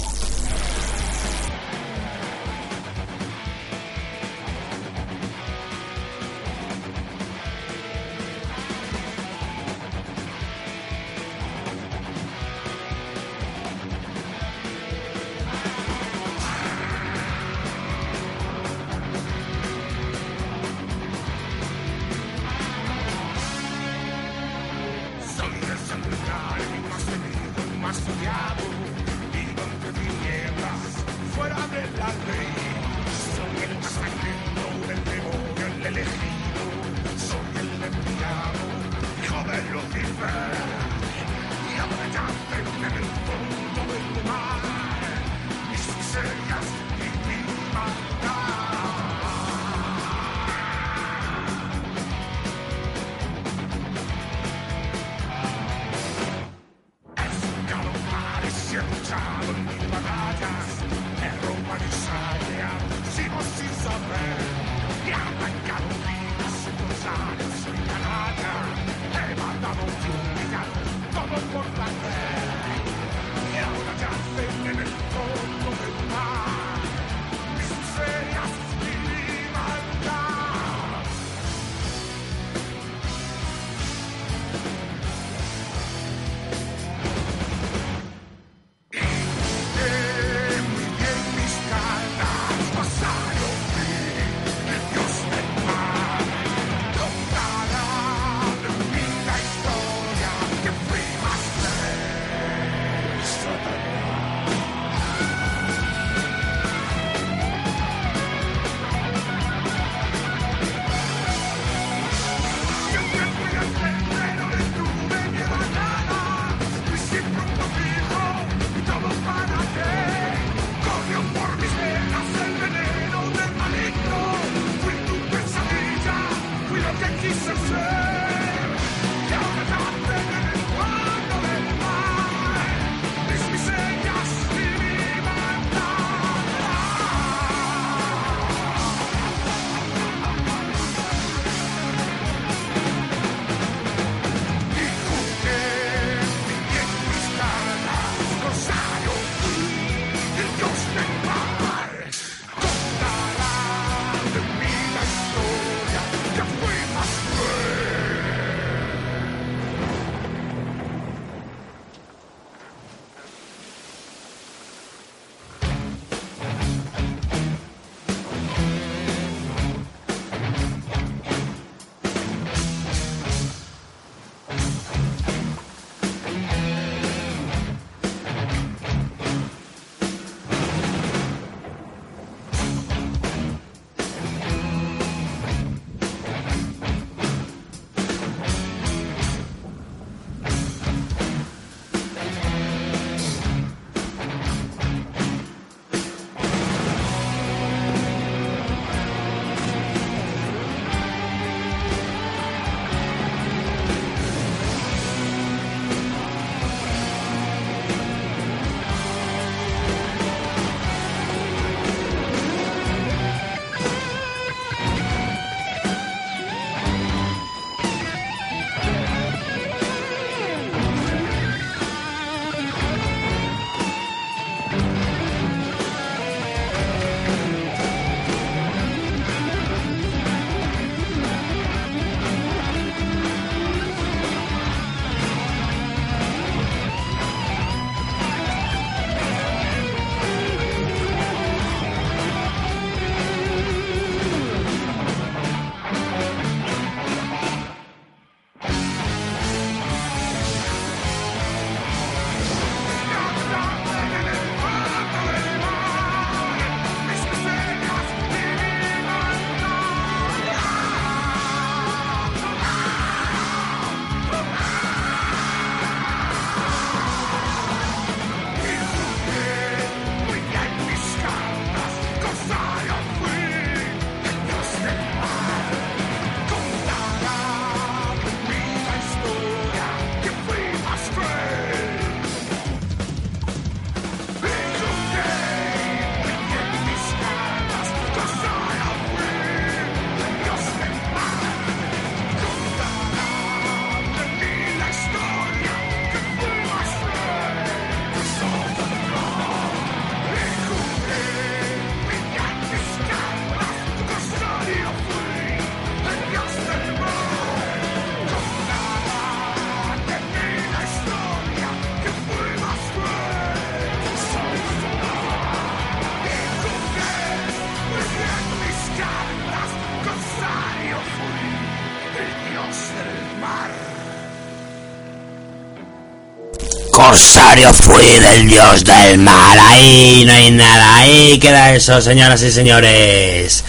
corsario fui del dios del mar. Ahí no hay nada, ahí queda eso, señoras y señores.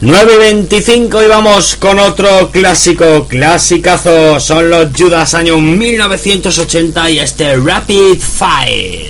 9 y 25 y vamos con otro clásico, clasicazo. Son los Judas año 1980 y este Rapid Fire.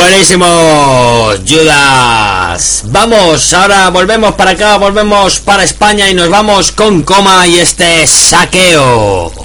Buenísimos, Judas. Vamos, ahora volvemos para acá, volvemos para España y nos vamos con coma y este saqueo.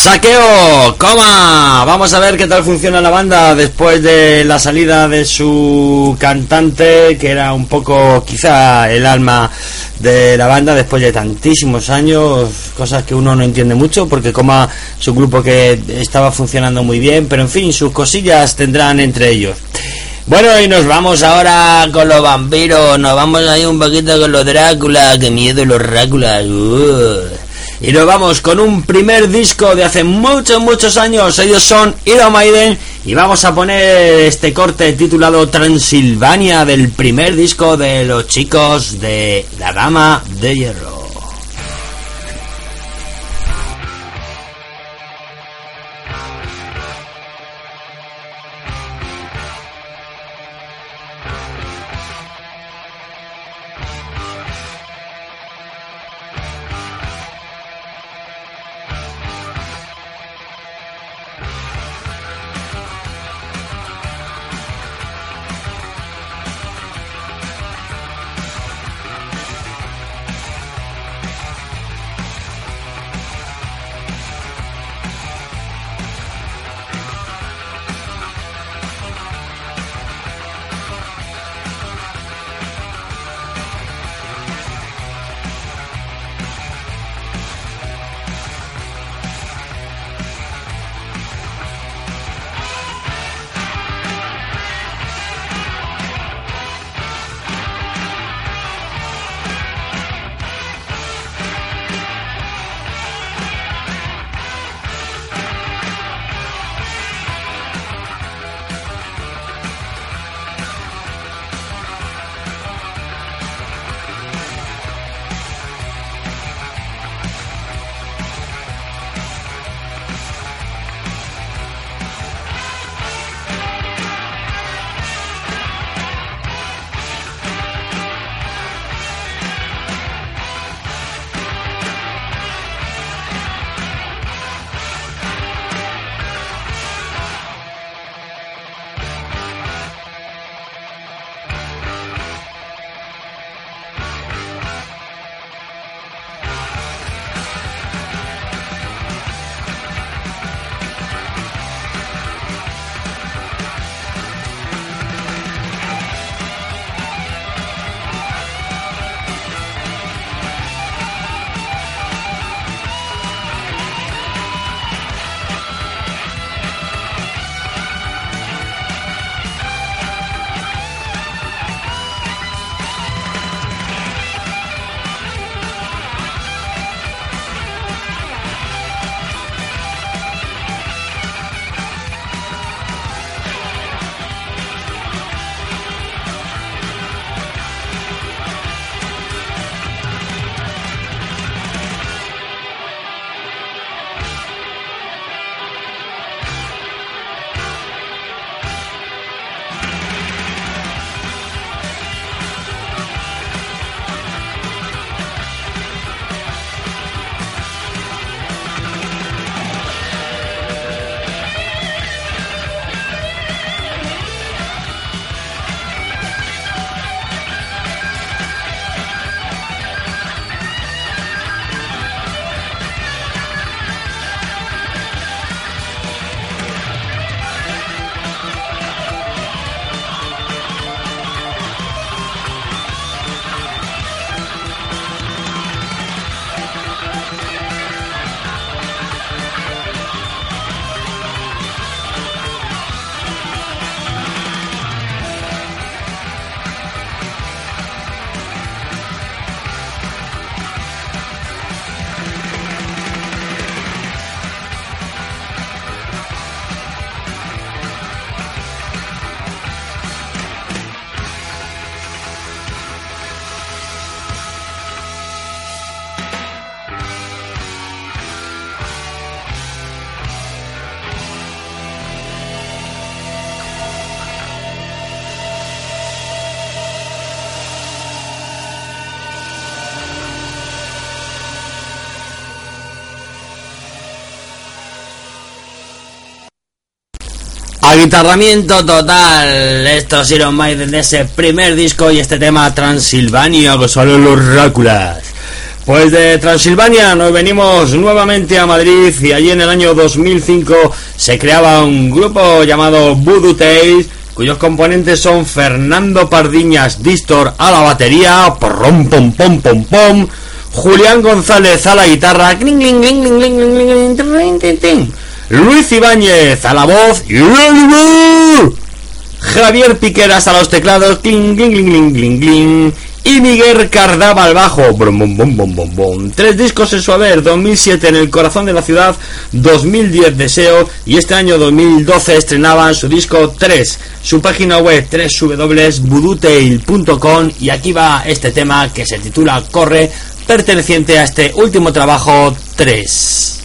Saqueo, coma. Vamos a ver qué tal funciona la banda después de la salida de su cantante, que era un poco quizá el alma de la banda después de tantísimos años, cosas que uno no entiende mucho, porque coma su grupo que estaba funcionando muy bien, pero en fin, sus cosillas tendrán entre ellos. Bueno, y nos vamos ahora con los vampiros, nos vamos ahí un poquito con los Drácula, que miedo los Dráculas. uh. Y nos vamos con un primer disco de hace muchos, muchos años. Ellos son Iron Maiden. Y vamos a poner este corte titulado Transilvania del primer disco de los chicos de La Dama de Hierro. Aguitarramiento total. Estos es Iron Maiden de ese primer disco y este tema Transilvania, que son los Ráculas. Pues de Transilvania nos venimos nuevamente a Madrid y allí en el año 2005 se creaba un grupo llamado Voodoo Tales, cuyos componentes son Fernando Pardiñas Distor a la batería, porrom pom pom pom pom, Julián González a la guitarra, cling, cling, cling, Luis Ibáñez a la voz, Javier Piqueras a los teclados, y Miguel Cardaba al bajo. Brum, Tres discos en su haber, 2007 en el corazón de la ciudad, 2010 Deseo. Y este año 2012 estrenaban su disco 3, su página web www.budutail.com y aquí va este tema que se titula Corre, perteneciente a este último trabajo 3.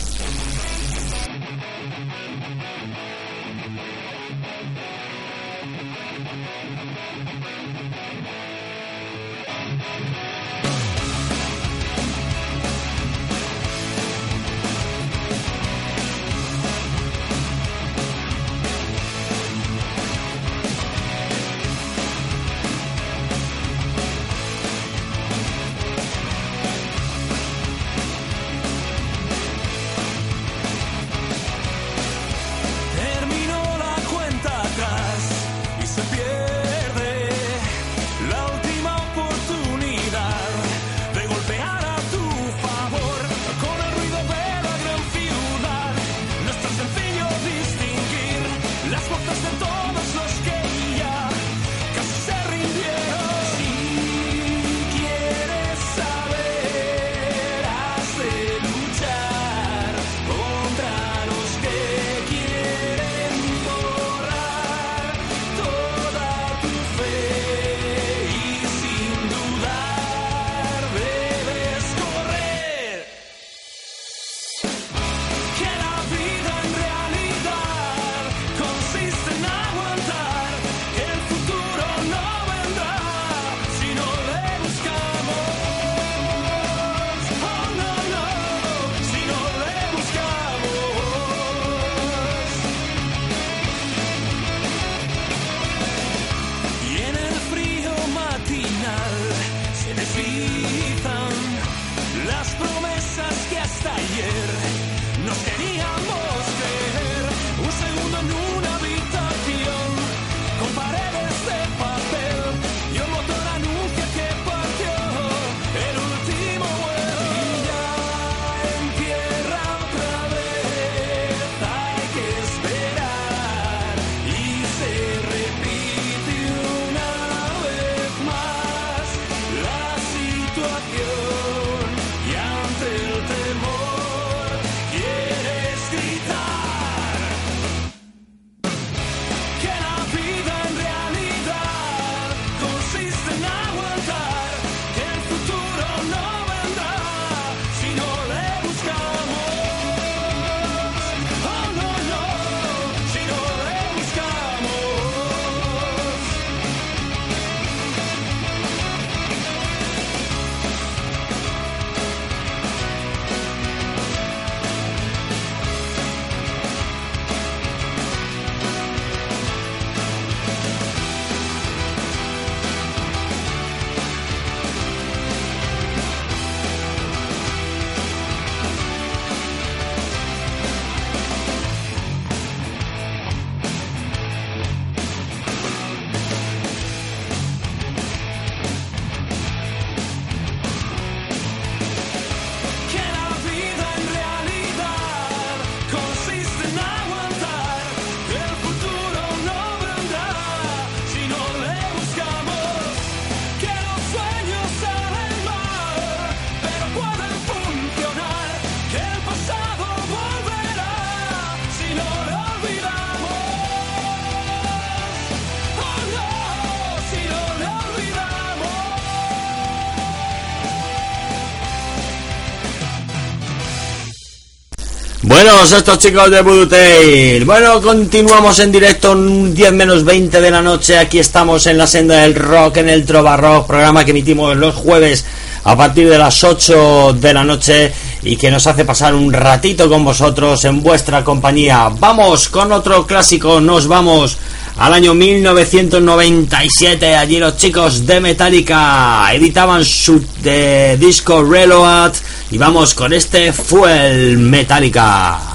Buenos estos chicos de Buduteil. Bueno, continuamos en directo en 10 menos 20 de la noche. Aquí estamos en la senda del rock, en el Trova programa que emitimos los jueves a partir de las 8 de la noche y que nos hace pasar un ratito con vosotros en vuestra compañía. Vamos con otro clásico, nos vamos al año 1997. Allí los chicos de Metallica editaban su eh, disco Reload y vamos con este Fuel Metallica.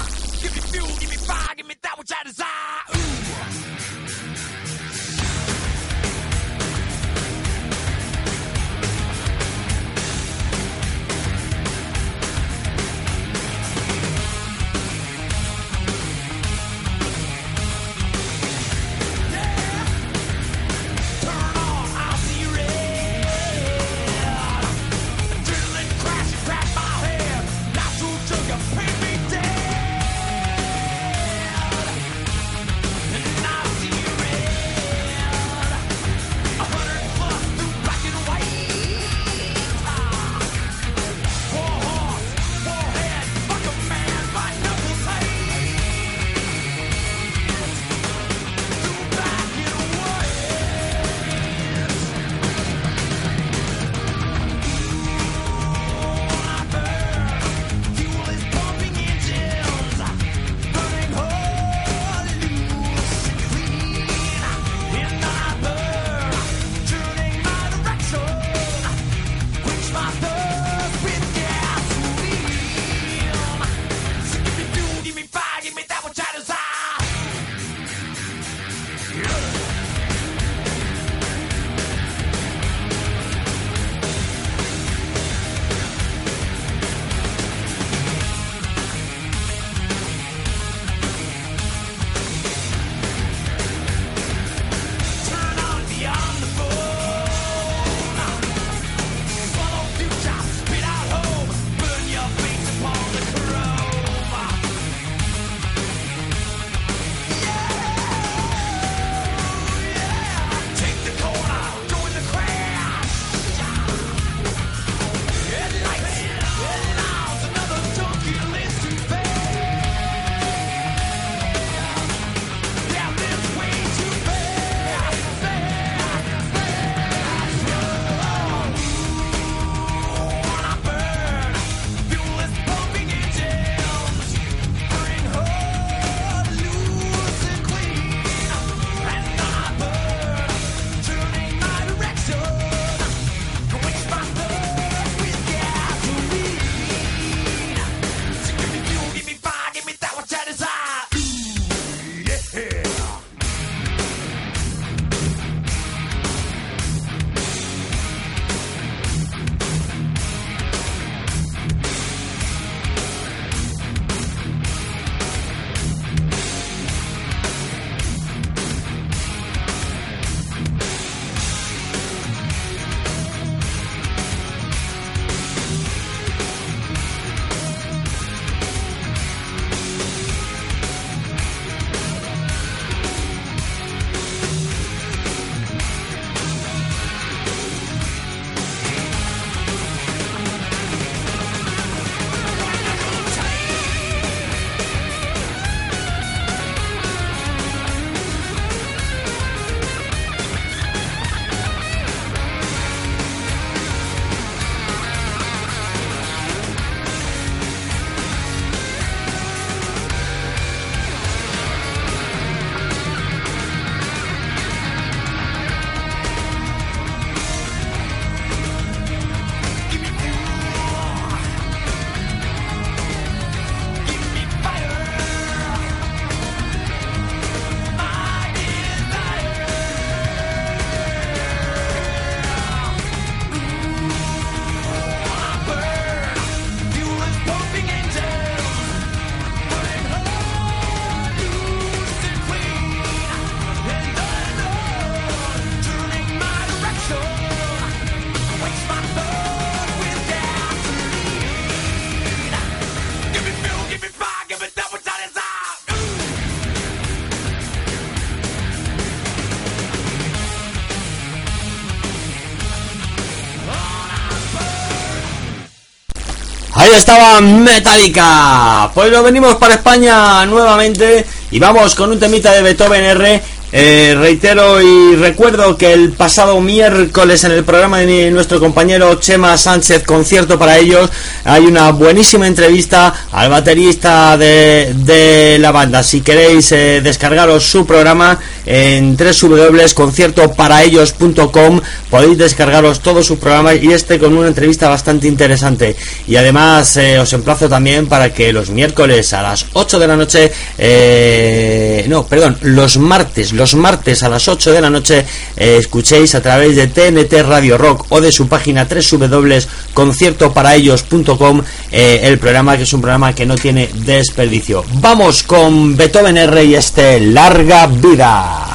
Estaba Metallica. Pues nos venimos para España nuevamente y vamos con un temita de Beethoven R. Eh, reitero y recuerdo que el pasado miércoles en el programa de nuestro compañero Chema Sánchez, concierto para ellos, hay una buenísima entrevista al baterista de, de la banda. Si queréis eh, descargaros su programa en www.conciertoparaellos.com, podéis descargaros todos sus programas y este con una entrevista bastante interesante. Y además eh, os emplazo también para que los miércoles a las 8 de la noche, eh, no, perdón, los martes, los martes a las 8 de la noche eh, escuchéis a través de TNT Radio Rock o de su página www.conciertoparaellos.com el programa que es un programa que no tiene desperdicio. Vamos con Beethoven R y este Larga Vida.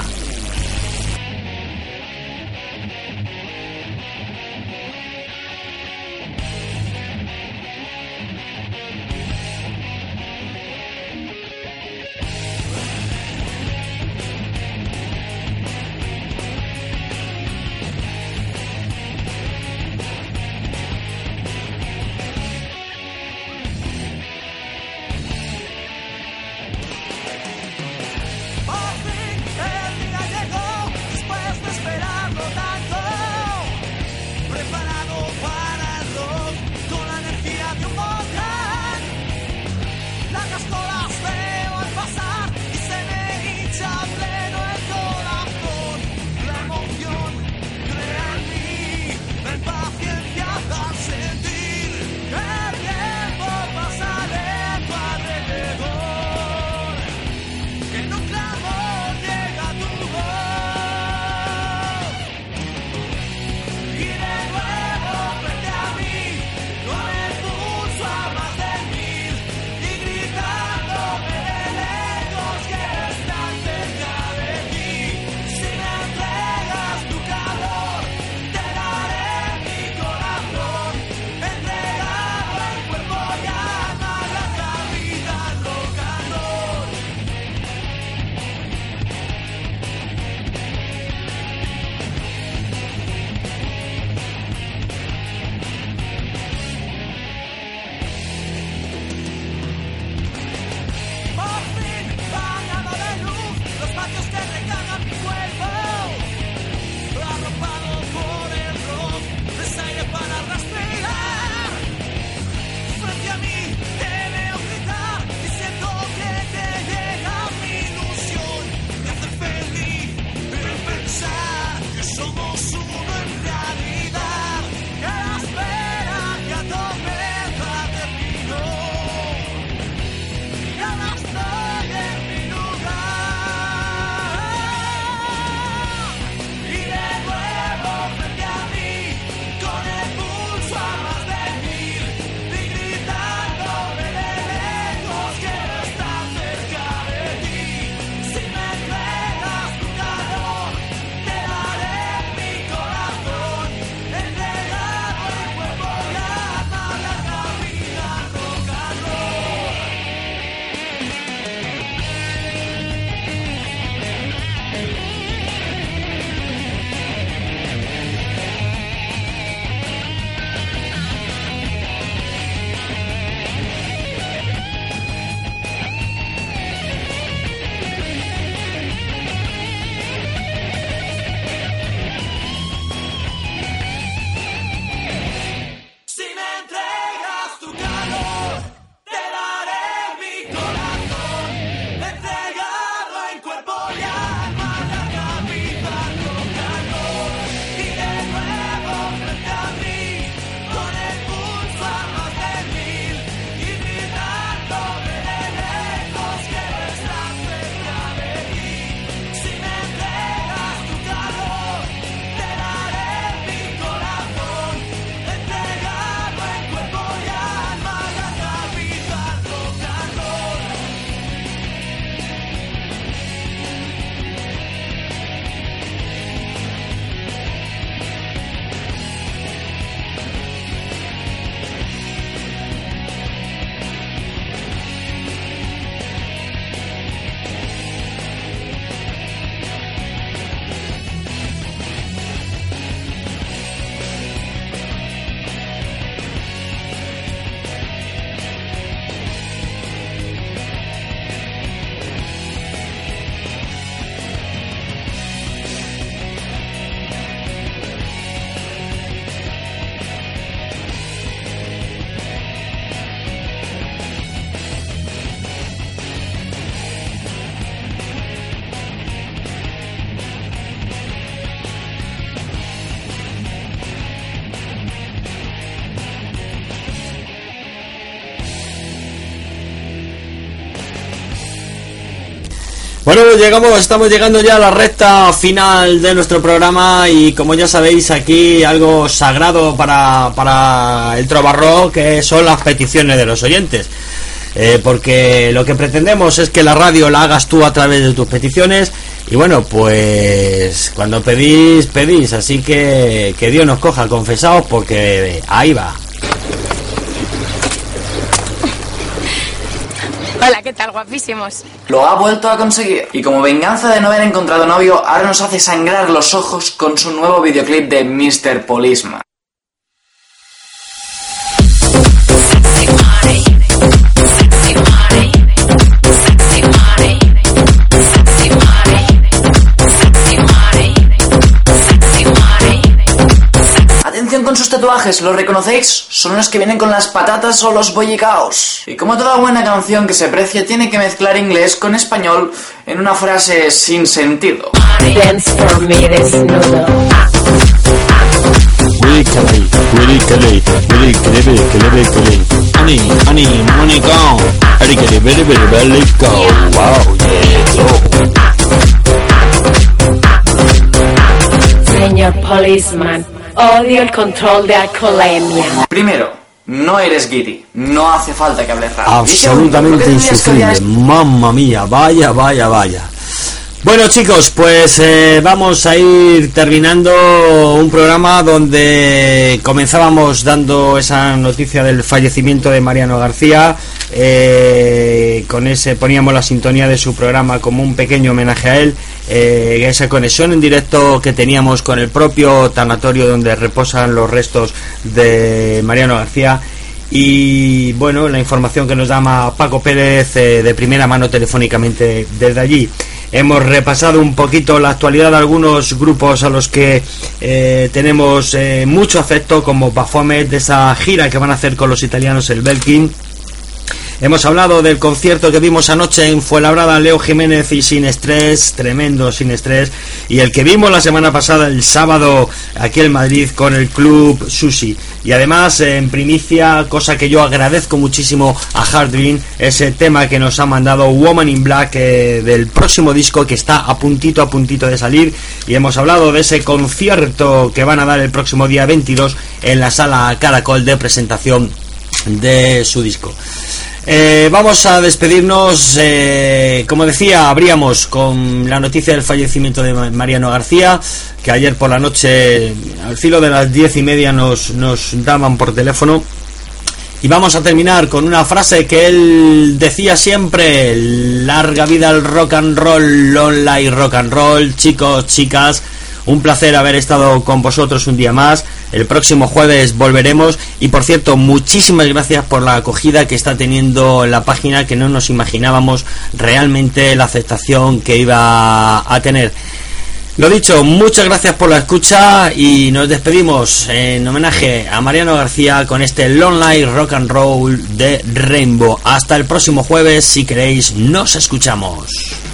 Bueno, llegamos, estamos llegando ya a la recta final de nuestro programa y como ya sabéis aquí algo sagrado para, para el Trobarro que son las peticiones de los oyentes. Eh, porque lo que pretendemos es que la radio la hagas tú a través de tus peticiones y bueno, pues cuando pedís, pedís, así que que Dios nos coja confesados porque ahí va. Hola, ¿qué tal, guapísimos? Lo ha vuelto a conseguir. Y como venganza de no haber encontrado novio, ahora nos hace sangrar los ojos con su nuevo videoclip de Mr. Policeman. Con sus tatuajes, ¿los reconocéis? Son los que vienen con las patatas o los bollicaos. Y como toda buena canción que se precia, tiene que mezclar inglés con español en una frase sin sentido. Señor policeman, odio el control de alcoholemia. Primero, no eres guiri, no hace falta que hables segundo, Absolutamente insufrible. Mamma mía, vaya, vaya, vaya. Bueno chicos, pues eh, vamos a ir terminando un programa donde comenzábamos dando esa noticia del fallecimiento de Mariano García. eh, con ese poníamos la sintonía de su programa como un pequeño homenaje a él. eh, esa conexión en directo que teníamos con el propio tanatorio donde reposan los restos de Mariano García. Y bueno, la información que nos da Paco Pérez eh, de primera mano telefónicamente desde allí. Hemos repasado un poquito la actualidad de algunos grupos a los que eh, tenemos eh, mucho afecto, como Baphomet, de esa gira que van a hacer con los italianos el Belkin. Hemos hablado del concierto que vimos anoche en Fuenlabrada, Leo Jiménez y Sin Estrés, tremendo Sin Estrés, y el que vimos la semana pasada, el sábado, aquí en Madrid, con el Club Sushi. Y además, en primicia, cosa que yo agradezco muchísimo a Hard Dream, ese tema que nos ha mandado Woman in Black eh, del próximo disco que está a puntito, a puntito de salir. Y hemos hablado de ese concierto que van a dar el próximo día 22 en la sala Caracol de presentación de su disco. Eh, vamos a despedirnos. eh, como decía, abríamos con la noticia del fallecimiento de Ma- Mariano García, que ayer por la noche, al filo de las diez y media, nos, nos daban por teléfono. Y vamos a terminar con una frase que él decía siempre: larga vida al rock and roll, online rock and roll, chicos, chicas. Un placer haber estado con vosotros un día más. El próximo jueves volveremos. Y por cierto, muchísimas gracias por la acogida que está teniendo en la página, que no nos imaginábamos realmente la aceptación que iba a tener. Lo dicho, muchas gracias por la escucha y nos despedimos en homenaje a Mariano García con este Long Life Rock and Roll de Rainbow. Hasta el próximo jueves, si queréis, nos escuchamos.